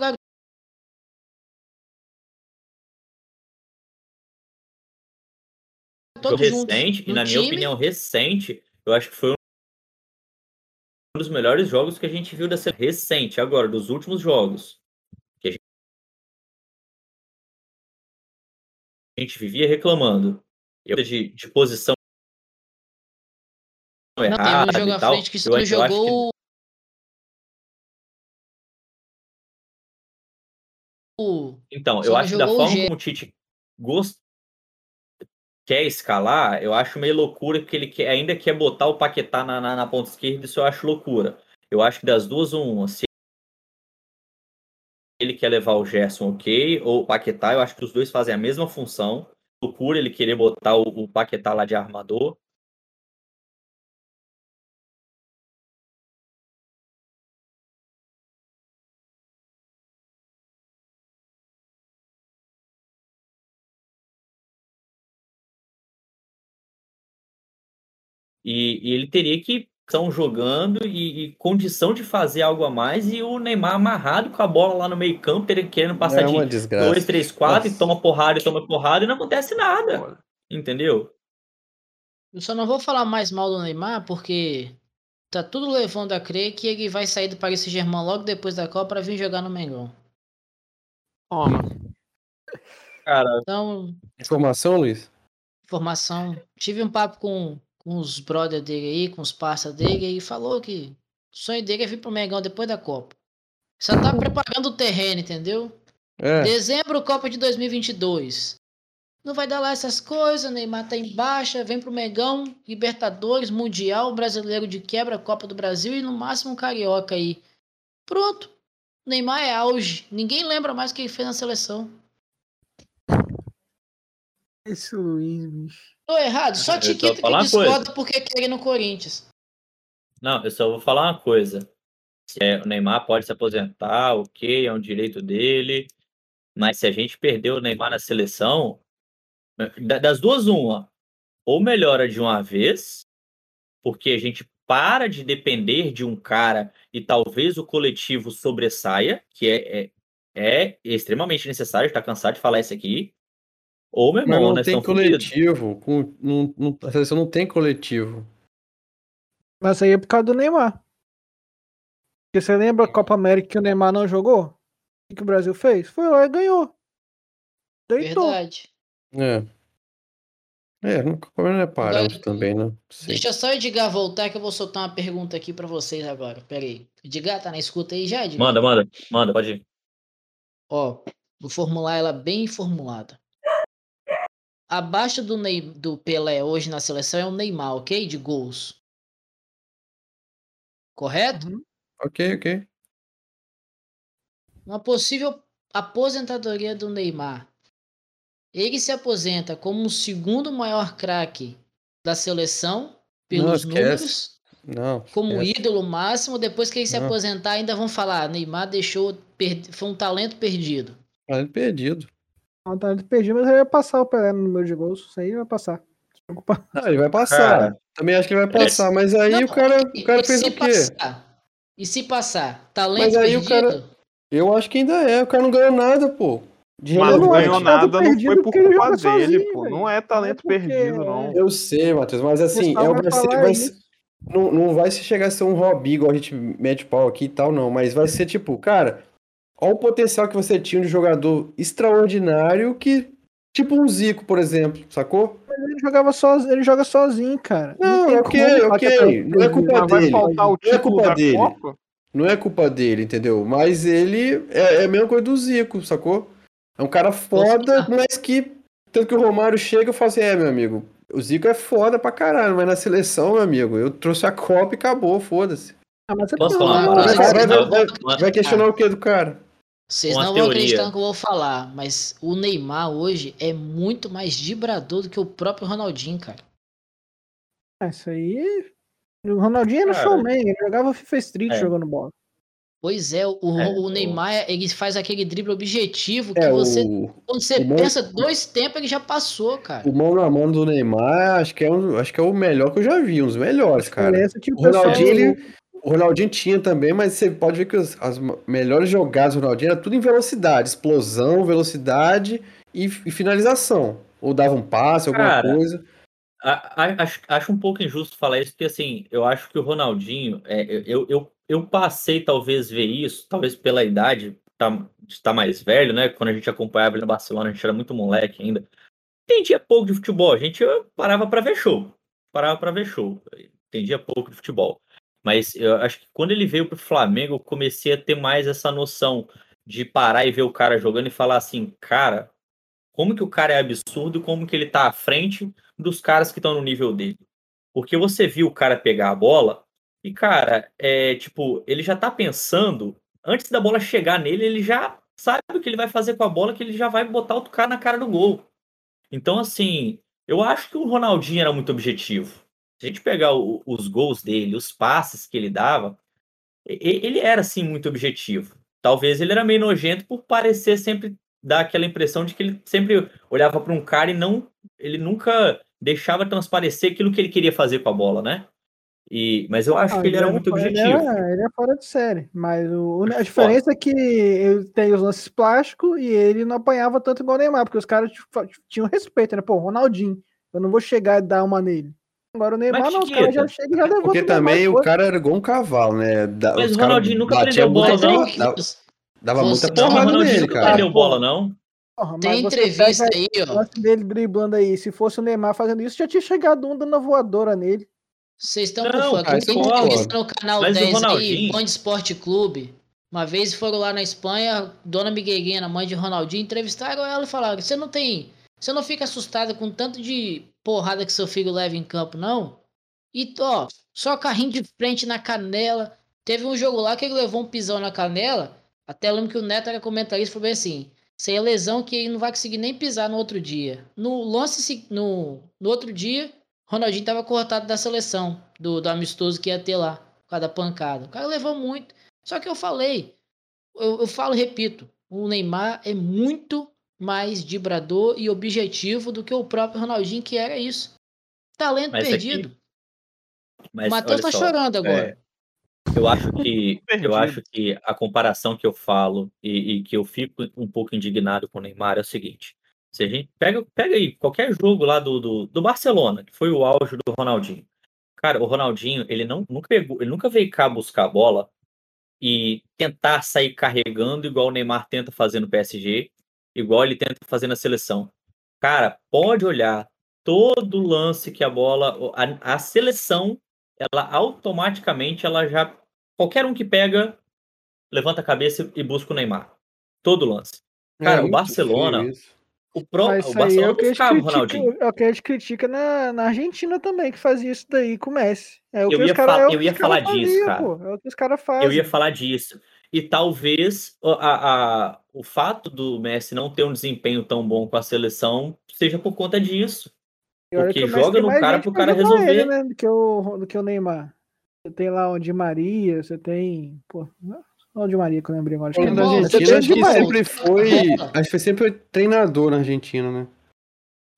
A: Todos juntos.
E: recente, e na minha
A: time.
E: opinião, recente, eu acho que foi um dos melhores jogos que a gente viu dessa recente, agora, dos últimos jogos. Que a gente vivia reclamando. Eu, de, de posição
A: Não,
E: errada
A: um jogo à frente que
E: acho que
A: jogou o.
E: Então, eu acho que da
A: jogou o
E: forma como o Tite gost... quer escalar, eu acho meio loucura porque ele quer- ainda quer botar o Paquetá na, na, na ponta esquerda, isso eu acho loucura. Eu acho que das duas, um, se ele quer levar o Gerson, ok, ou o Paquetá, eu acho que os dois fazem a mesma função. Loucura ele querer botar o, o Paquetá lá de armador. E, e ele teria que estão jogando e, e condição de fazer algo a mais e o Neymar amarrado com a bola lá no meio campo, ele querendo passar
D: É
E: de
D: desgraça.
E: 2, 3, 4 e toma porrada e toma porrada e não acontece nada. Entendeu?
A: Eu só não vou falar mais mal do Neymar porque tá tudo levando a crer que ele vai sair do Paris Saint-Germain logo depois da Copa pra vir jogar no Mengão.
B: Toma.
E: Cara,
A: Então,
D: Informação, Luiz?
A: Informação. Tive um papo com, com os brothers dele aí, com os parceiros dele, e falou que o sonho dele é vir pro Mengão depois da Copa. Só tá (laughs) preparando o terreno, entendeu?
D: É,
A: Dezembro, Copa de 2022. Não vai dar lá essas coisas, Neymar tá em baixa, vem pro Mengão, Libertadores, Mundial, Brasileiro de quebra, Copa do Brasil e no máximo um Carioca aí. Pronto. Neymar é auge. Ninguém lembra mais o que ele fez na seleção.
C: Esse Luiz, bicho.
A: Tô errado, só
E: Eu só
A: Tiquito que discorda porque quer ir no Corinthians.
E: Não, eu só vou falar uma coisa. É, o Neymar pode se aposentar, ok, é um direito dele. Mas se a gente perder o Neymar na seleção, da- das duas, uma. Ou melhora de uma vez, porque a gente para de depender de um cara e talvez o coletivo sobressaia, que é, é, é extremamente necessário, está cansado de falar isso aqui. Ou, meu
D: mas
E: irmão,
D: não
E: nós
D: tem coletivo. Com, não, não- a seleção não tem coletivo.
C: Mas aí é por causa do Neymar. Porque você lembra a Copa América que o Neymar não jogou? O que, que o Brasil fez? Foi lá e ganhou. Deitou.
A: Verdade.
D: É. É, não, o problema não é parâmetro
A: Agora-
D: também, né? Sim.
A: Deixa só o Edgar voltar que eu vou soltar uma pergunta aqui pra vocês agora. Pera aí. Edgar, tá na escuta aí já, Edgar?
E: Manda, manda, manda, pode ir.
A: Ó, vou formular ela bem formulada. Abaixo do, Ney, do Pelé hoje na seleção é o Neymar, ok? De gols. Correto?
C: Uhum.
D: Ok, ok.
A: Uma possível aposentadoria do Neymar. Ele se aposenta como o segundo maior craque da seleção pelos
D: esquece.
A: números,
D: Não.
A: como ídolo máximo. Depois que ele se
D: Não.
A: aposentar, ainda vão falar: Neymar deixou, foi um talento perdido.
D: Talento perdido.
C: Não, tá perdido, mas ele vai passar o Pelé no número de gols. Isso aí vai passar. Não se preocupa.
D: Ah, ele vai passar.
E: Cara,
D: Também acho que ele vai passar, mas aí
A: Não,
D: o cara, o cara fez o quê?
A: Passar? E se passar? Talento
D: Mas aí o
A: perdido?
D: cara- Eu acho que ainda é. O cara não ganhou nada, pô. De
B: Mas não ganhou nada, não
C: perdido
B: foi por culpa dele,
C: sozinho,
B: pô.
C: velho.
B: Não é talento
C: porque
B: perdido, não.
D: Eu sei, Matheus, mas assim, é,
C: vai
D: vai ser, vai ser- não, não vai se chegar a ser um hobby igual a gente mete pau aqui e tal, não. Mas vai ser tipo, cara, olha o potencial que você tinha de jogador extraordinário que. Tipo um Zico, por exemplo, sacou?
C: Ele jogava sozinho, ele joga sozinho, cara.
D: Não,
C: tem
D: ok, ok,
C: é
D: não é culpa
B: Mas
D: dele. Não é culpa dele.
B: Copa?
D: Não é culpa dele, entendeu? Mas ele é, é a mesma coisa do Zico, sacou? É um cara foda, mas que. Tanto que o Romário chega e fala assim: é, meu amigo, o Zico é foda pra caralho, mas na seleção, meu amigo, eu trouxe a Copa e acabou, foda-se.
C: Ah, mas é
E: Posso falar
C: não,
E: uma
D: Vai,
E: Não,
D: vai questionar o que do cara?
A: Vocês não vão
E: teoria.
A: acreditar no que eu vou falar, mas o Neymar hoje é muito mais vibrador do que o próprio Ronaldinho, cara.
C: Ah, Isso aí. O Ronaldinho era
E: Cara,
C: showman, ele jogava FIFA Street
E: é.
C: jogando bola.
A: Pois é, o,
E: É,
A: o
E: o-
A: Neymar, ele faz aquele drible objetivo que
D: É,
A: você,
D: o,
A: quando você
D: o mão-
A: pensa dois tempos, ele já passou, cara.
D: o mão na mão do Neymar, acho que, é um, acho que é o melhor que eu já vi, um dos melhores, cara.
C: Que o
D: Ronaldinho,
C: pessoal-
D: ele, o Ronaldinho tinha também, mas você pode ver que as, melhores jogadas do Ronaldinho era tudo em velocidade, explosão, velocidade e, e finalização. Ou dava um passe, alguma
E: Cara,
D: coisa.
E: A- a- Acho, acho um pouco injusto falar isso, porque assim, eu acho que o Ronaldinho, é, eu, eu, eu passei talvez ver isso, talvez pela idade, tá, de estar mais velho, né? Quando a gente acompanhava ele no Barcelona, a gente era muito moleque ainda. Entendia pouco de futebol, a gente parava para ver show. Parava para ver show. Entendia pouco de futebol. Mas eu acho que quando ele veio pro Flamengo, eu comecei a ter mais essa noção de parar e ver o cara jogando e falar assim, cara, como que o cara é absurdo como que ele tá à frente dos caras que estão no nível dele. Porque você viu o cara pegar a bola e, cara, é tipo, ele já tá pensando, antes da bola chegar nele, ele já sabe o que ele vai fazer com a bola, que ele já vai botar outro cara na cara do gol. Então, assim, eu acho que o Ronaldinho era muito objetivo. Se a gente pegar o- os gols dele, os passes que ele dava, ele era, assim, muito objetivo. Talvez ele era meio nojento por parecer sempre dar aquela impressão de que ele sempre olhava para um cara e não ele nunca deixava transparecer aquilo que ele queria fazer com a bola, né? E, mas eu acho
C: Ah,
E: que ele era muito
C: ele
E: objetivo.
C: é- ele é fora de série. Mas o- a diferença é que ele tem os lances plásticos e ele não apanhava tanto igual o Neymar, porque os caras tipo, tinham respeito, né? Pô, Ronaldinho, eu não vou chegar e dar uma nele. Agora o Neymar
E: Mas,
C: não, caras já
E: Chiquita,
C: chegam e já
D: Porque
C: o
D: também o cara era igual um cavalo, né? Da-
E: Mas o Ronaldinho nunca prendeu bola, não.
D: Dava, dava muita
E: o
D: porrada nele,
E: nunca
D: cara.
E: perdeu bola, não.
C: Porra,
A: Tem entrevista aí,
C: o
A: ó.
C: lance dele driblando aí. Se fosse o Neymar fazendo isso, já tinha chegado um dando a voadora nele.
A: Vocês estão por fora.
D: cara,
A: Tem
D: isso
A: entrevista no canal
E: Mas o
A: 10 aí, Band Esporte Clube. Uma vez foram lá na Espanha, Dona Miguelina, mãe de Ronaldinho, entrevistaram ela e falaram: Você não tem. Você não fica assustada com tanto de porrada que seu filho leva em campo, não? E, ó, só carrinho de frente na canela. Teve um jogo lá que ele levou um pisão na canela. Até lembro que o Neto era comentarista falou bem assim: Isso aí é lesão que ele não vai conseguir nem pisar no outro dia. No lance, no, no outro dia, Ronaldinho tava cortado da seleção, do, do amistoso que ia ter lá, por causa da pancada. O cara levou muito. Só que eu falei, eu, eu falo repito, o Neymar é muito mais vibrador e objetivo do que o próprio Ronaldinho, que era isso. Talento
E: Mas
A: perdido.
E: Mas
A: o Matheus tá
E: só,
A: chorando agora.
E: é, eu acho que (laughs) eu acho que a comparação que eu falo e, e que eu fico um pouco indignado com o Neymar é o seguinte: se a gente pega, pega aí qualquer jogo lá do, do, do Barcelona, que foi o auge do Ronaldinho. Cara, o Ronaldinho, ele não nunca pegou, ele nunca veio cá buscar a bola e tentar sair carregando igual o Neymar tenta fazer no PSG, igual ele tenta fazer na seleção. Cara, pode olhar todo lance que a bola, a, a seleção, ela automaticamente, ela já qualquer um que pega, levanta a cabeça e busca o Neymar. Todo lance. Cara, o
D: muito
E: Barcelona. O, pro,
C: Mas
E: o
C: aí é
E: Barcelona
C: o que
E: buscava o
C: critica,
E: Ronaldinho.
C: é o que a gente critica na, na Argentina também, que fazia isso daí com o Messi. É o
E: Eu
C: que os
E: ia
C: cara,
E: fa-
C: é o
E: eu ia
C: os cara
E: falar disso,
C: fazia,
E: cara.
C: pô. É o que os caras fazem.
E: Eu ia falar disso. E talvez o- a, a- o fato do Messi não ter um desempenho tão bom com a seleção seja por conta disso. Porque
C: que o Messi
E: joga no cara pro cara resolver.
C: Ele, né, do, que o, do que o Neymar. Você tem lá o Di Maria, você tem. Pô, não o Di Maria que eu lembrei agora. Acho que é
D: Argentina, acho
C: Di
D: que
C: Maria.
D: sempre foi. Acho que foi sempre treinador na Argentina, né?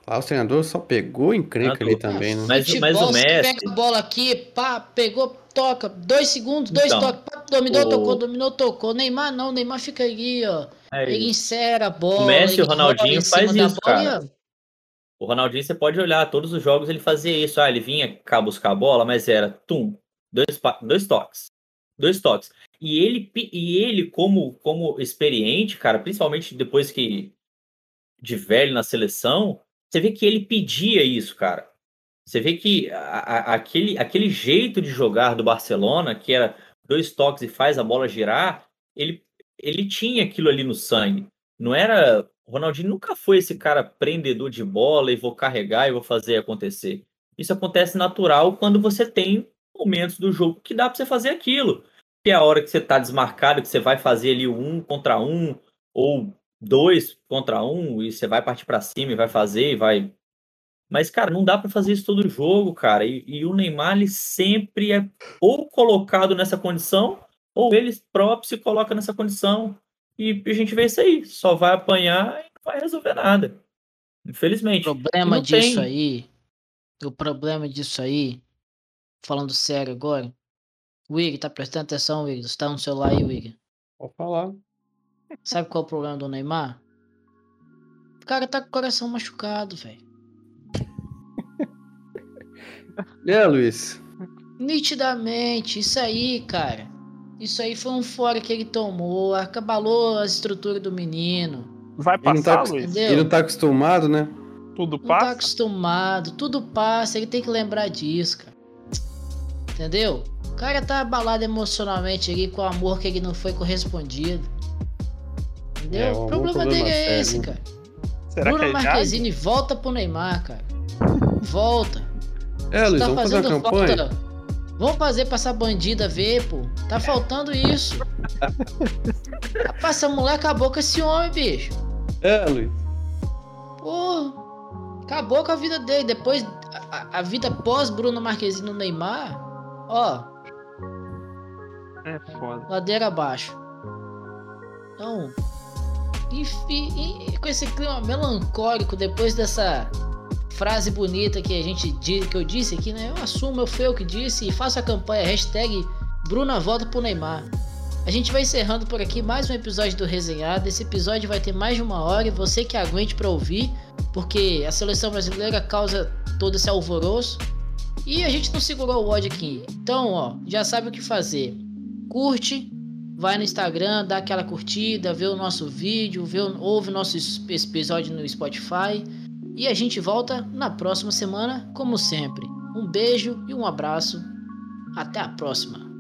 D: Lá o treinador só pegou encrenca ali também, né?
E: Mas-
A: Futebol,
E: mas o Messi-
A: pega a bola aqui, pá, pegou, toca, dois segundos, dois
E: Então,
A: toques, pá, dominou,
E: o-
A: tocou, dominou, tocou. Neymar não, Neymar fica ali, ó.
E: É
A: Ele
E: isso.
A: insera a bola.
E: O Messi e
A: ele
E: o Ronaldinho faz isso,
A: bola
E: cara.
A: ó,
E: O Ronaldinho, você pode olhar, todos os jogos ele fazia isso. Ah, ele vinha cá buscar a bola, mas era tum, dois, dois toques. Dois toques. E ele, e ele como, como experiente, cara, principalmente depois que de velho na seleção, você vê que ele pedia isso, cara. Você vê que a- a- aquele, aquele jeito de jogar do Barcelona, que era dois toques e faz a bola girar, ele, ele tinha aquilo ali no sangue. Não era. O Ronaldinho nunca foi esse cara prendedor de bola e vou carregar e vou fazer acontecer. Isso acontece natural quando você tem momentos do jogo que dá pra você fazer aquilo. Que é a hora que você tá desmarcado, que você vai fazer ali um contra um, ou dois contra um, e você vai partir pra cima e vai fazer e vai. Mas, cara, não dá pra fazer isso todo jogo, cara. E, e o Neymar, ele sempre é ou colocado nessa condição, ou ele próprio se coloca nessa condição. E a gente vê isso aí. Só vai apanhar e não vai resolver nada.
A: O
E: Infelizmente.
A: problema
E: não
A: disso
E: tem.
A: aí, o problema disso aí, falando sério agora, o Wig, tá prestando atenção, Wig? Você tá no celular aí, Wig?
D: Pode falar.
A: Sabe qual é o problema do Neymar? O cara tá com o coração machucado, velho.
D: Aí, (laughs) Luiz?
A: Nitidamente, isso aí, cara. Isso aí foi um fora que ele tomou, acabalou a estrutura do menino.
B: Vai
D: Ele não,
B: passar,
D: tá,
B: Luiz?
A: Entendeu?
D: ele não tá acostumado, né?
B: Tudo
A: Não tá
B: passa?
A: acostumado, tudo passa, ele tem que lembrar disso, cara. Entendeu? O cara tá abalado emocionalmente ali com o amor que ele não foi correspondido. Entendeu?
D: É, o é
A: problema
D: problema
A: dele é
D: sério,
A: esse,
D: né?
A: cara.
B: Será que
A: Bruno
B: é idade?
A: Marquezine, volta pro Neymar, cara. Volta.
D: É, Luiz,
A: tá
D: vamos fazer uma
A: fazendo
D: campanha?
A: falta. Vamos fazer pra essa bandida ver, pô. Tá faltando isso. Rapaz, essa mulher acabou com esse homem, bicho.
D: É, Luiz.
A: Pô, acabou com a vida dele. Depois, a, a- a vida pós Bruno Marquezine no Neymar, ó,
B: É foda.
A: ladeira abaixo. Então, enfim, com esse clima melancólico, depois dessa frase bonita que a gente que eu disse aqui, né? Eu assumo, eu fui eu que disse e faço a campanha hashtag Bruna volta pro Neymar. A gente vai encerrando por aqui mais um episódio do Resenhado. Esse episódio vai ter mais de uma hora e você que aguente pra ouvir, porque a seleção brasileira causa todo esse alvoroço. E a gente não segurou o ódio aqui. Então, ó, já sabe o que fazer. Curte, vai no Instagram, dá aquela curtida, vê o nosso vídeo, vê, ouve o nosso episódio no Spotify. E a gente volta na próxima semana, como sempre. Um beijo e um abraço. Até a próxima.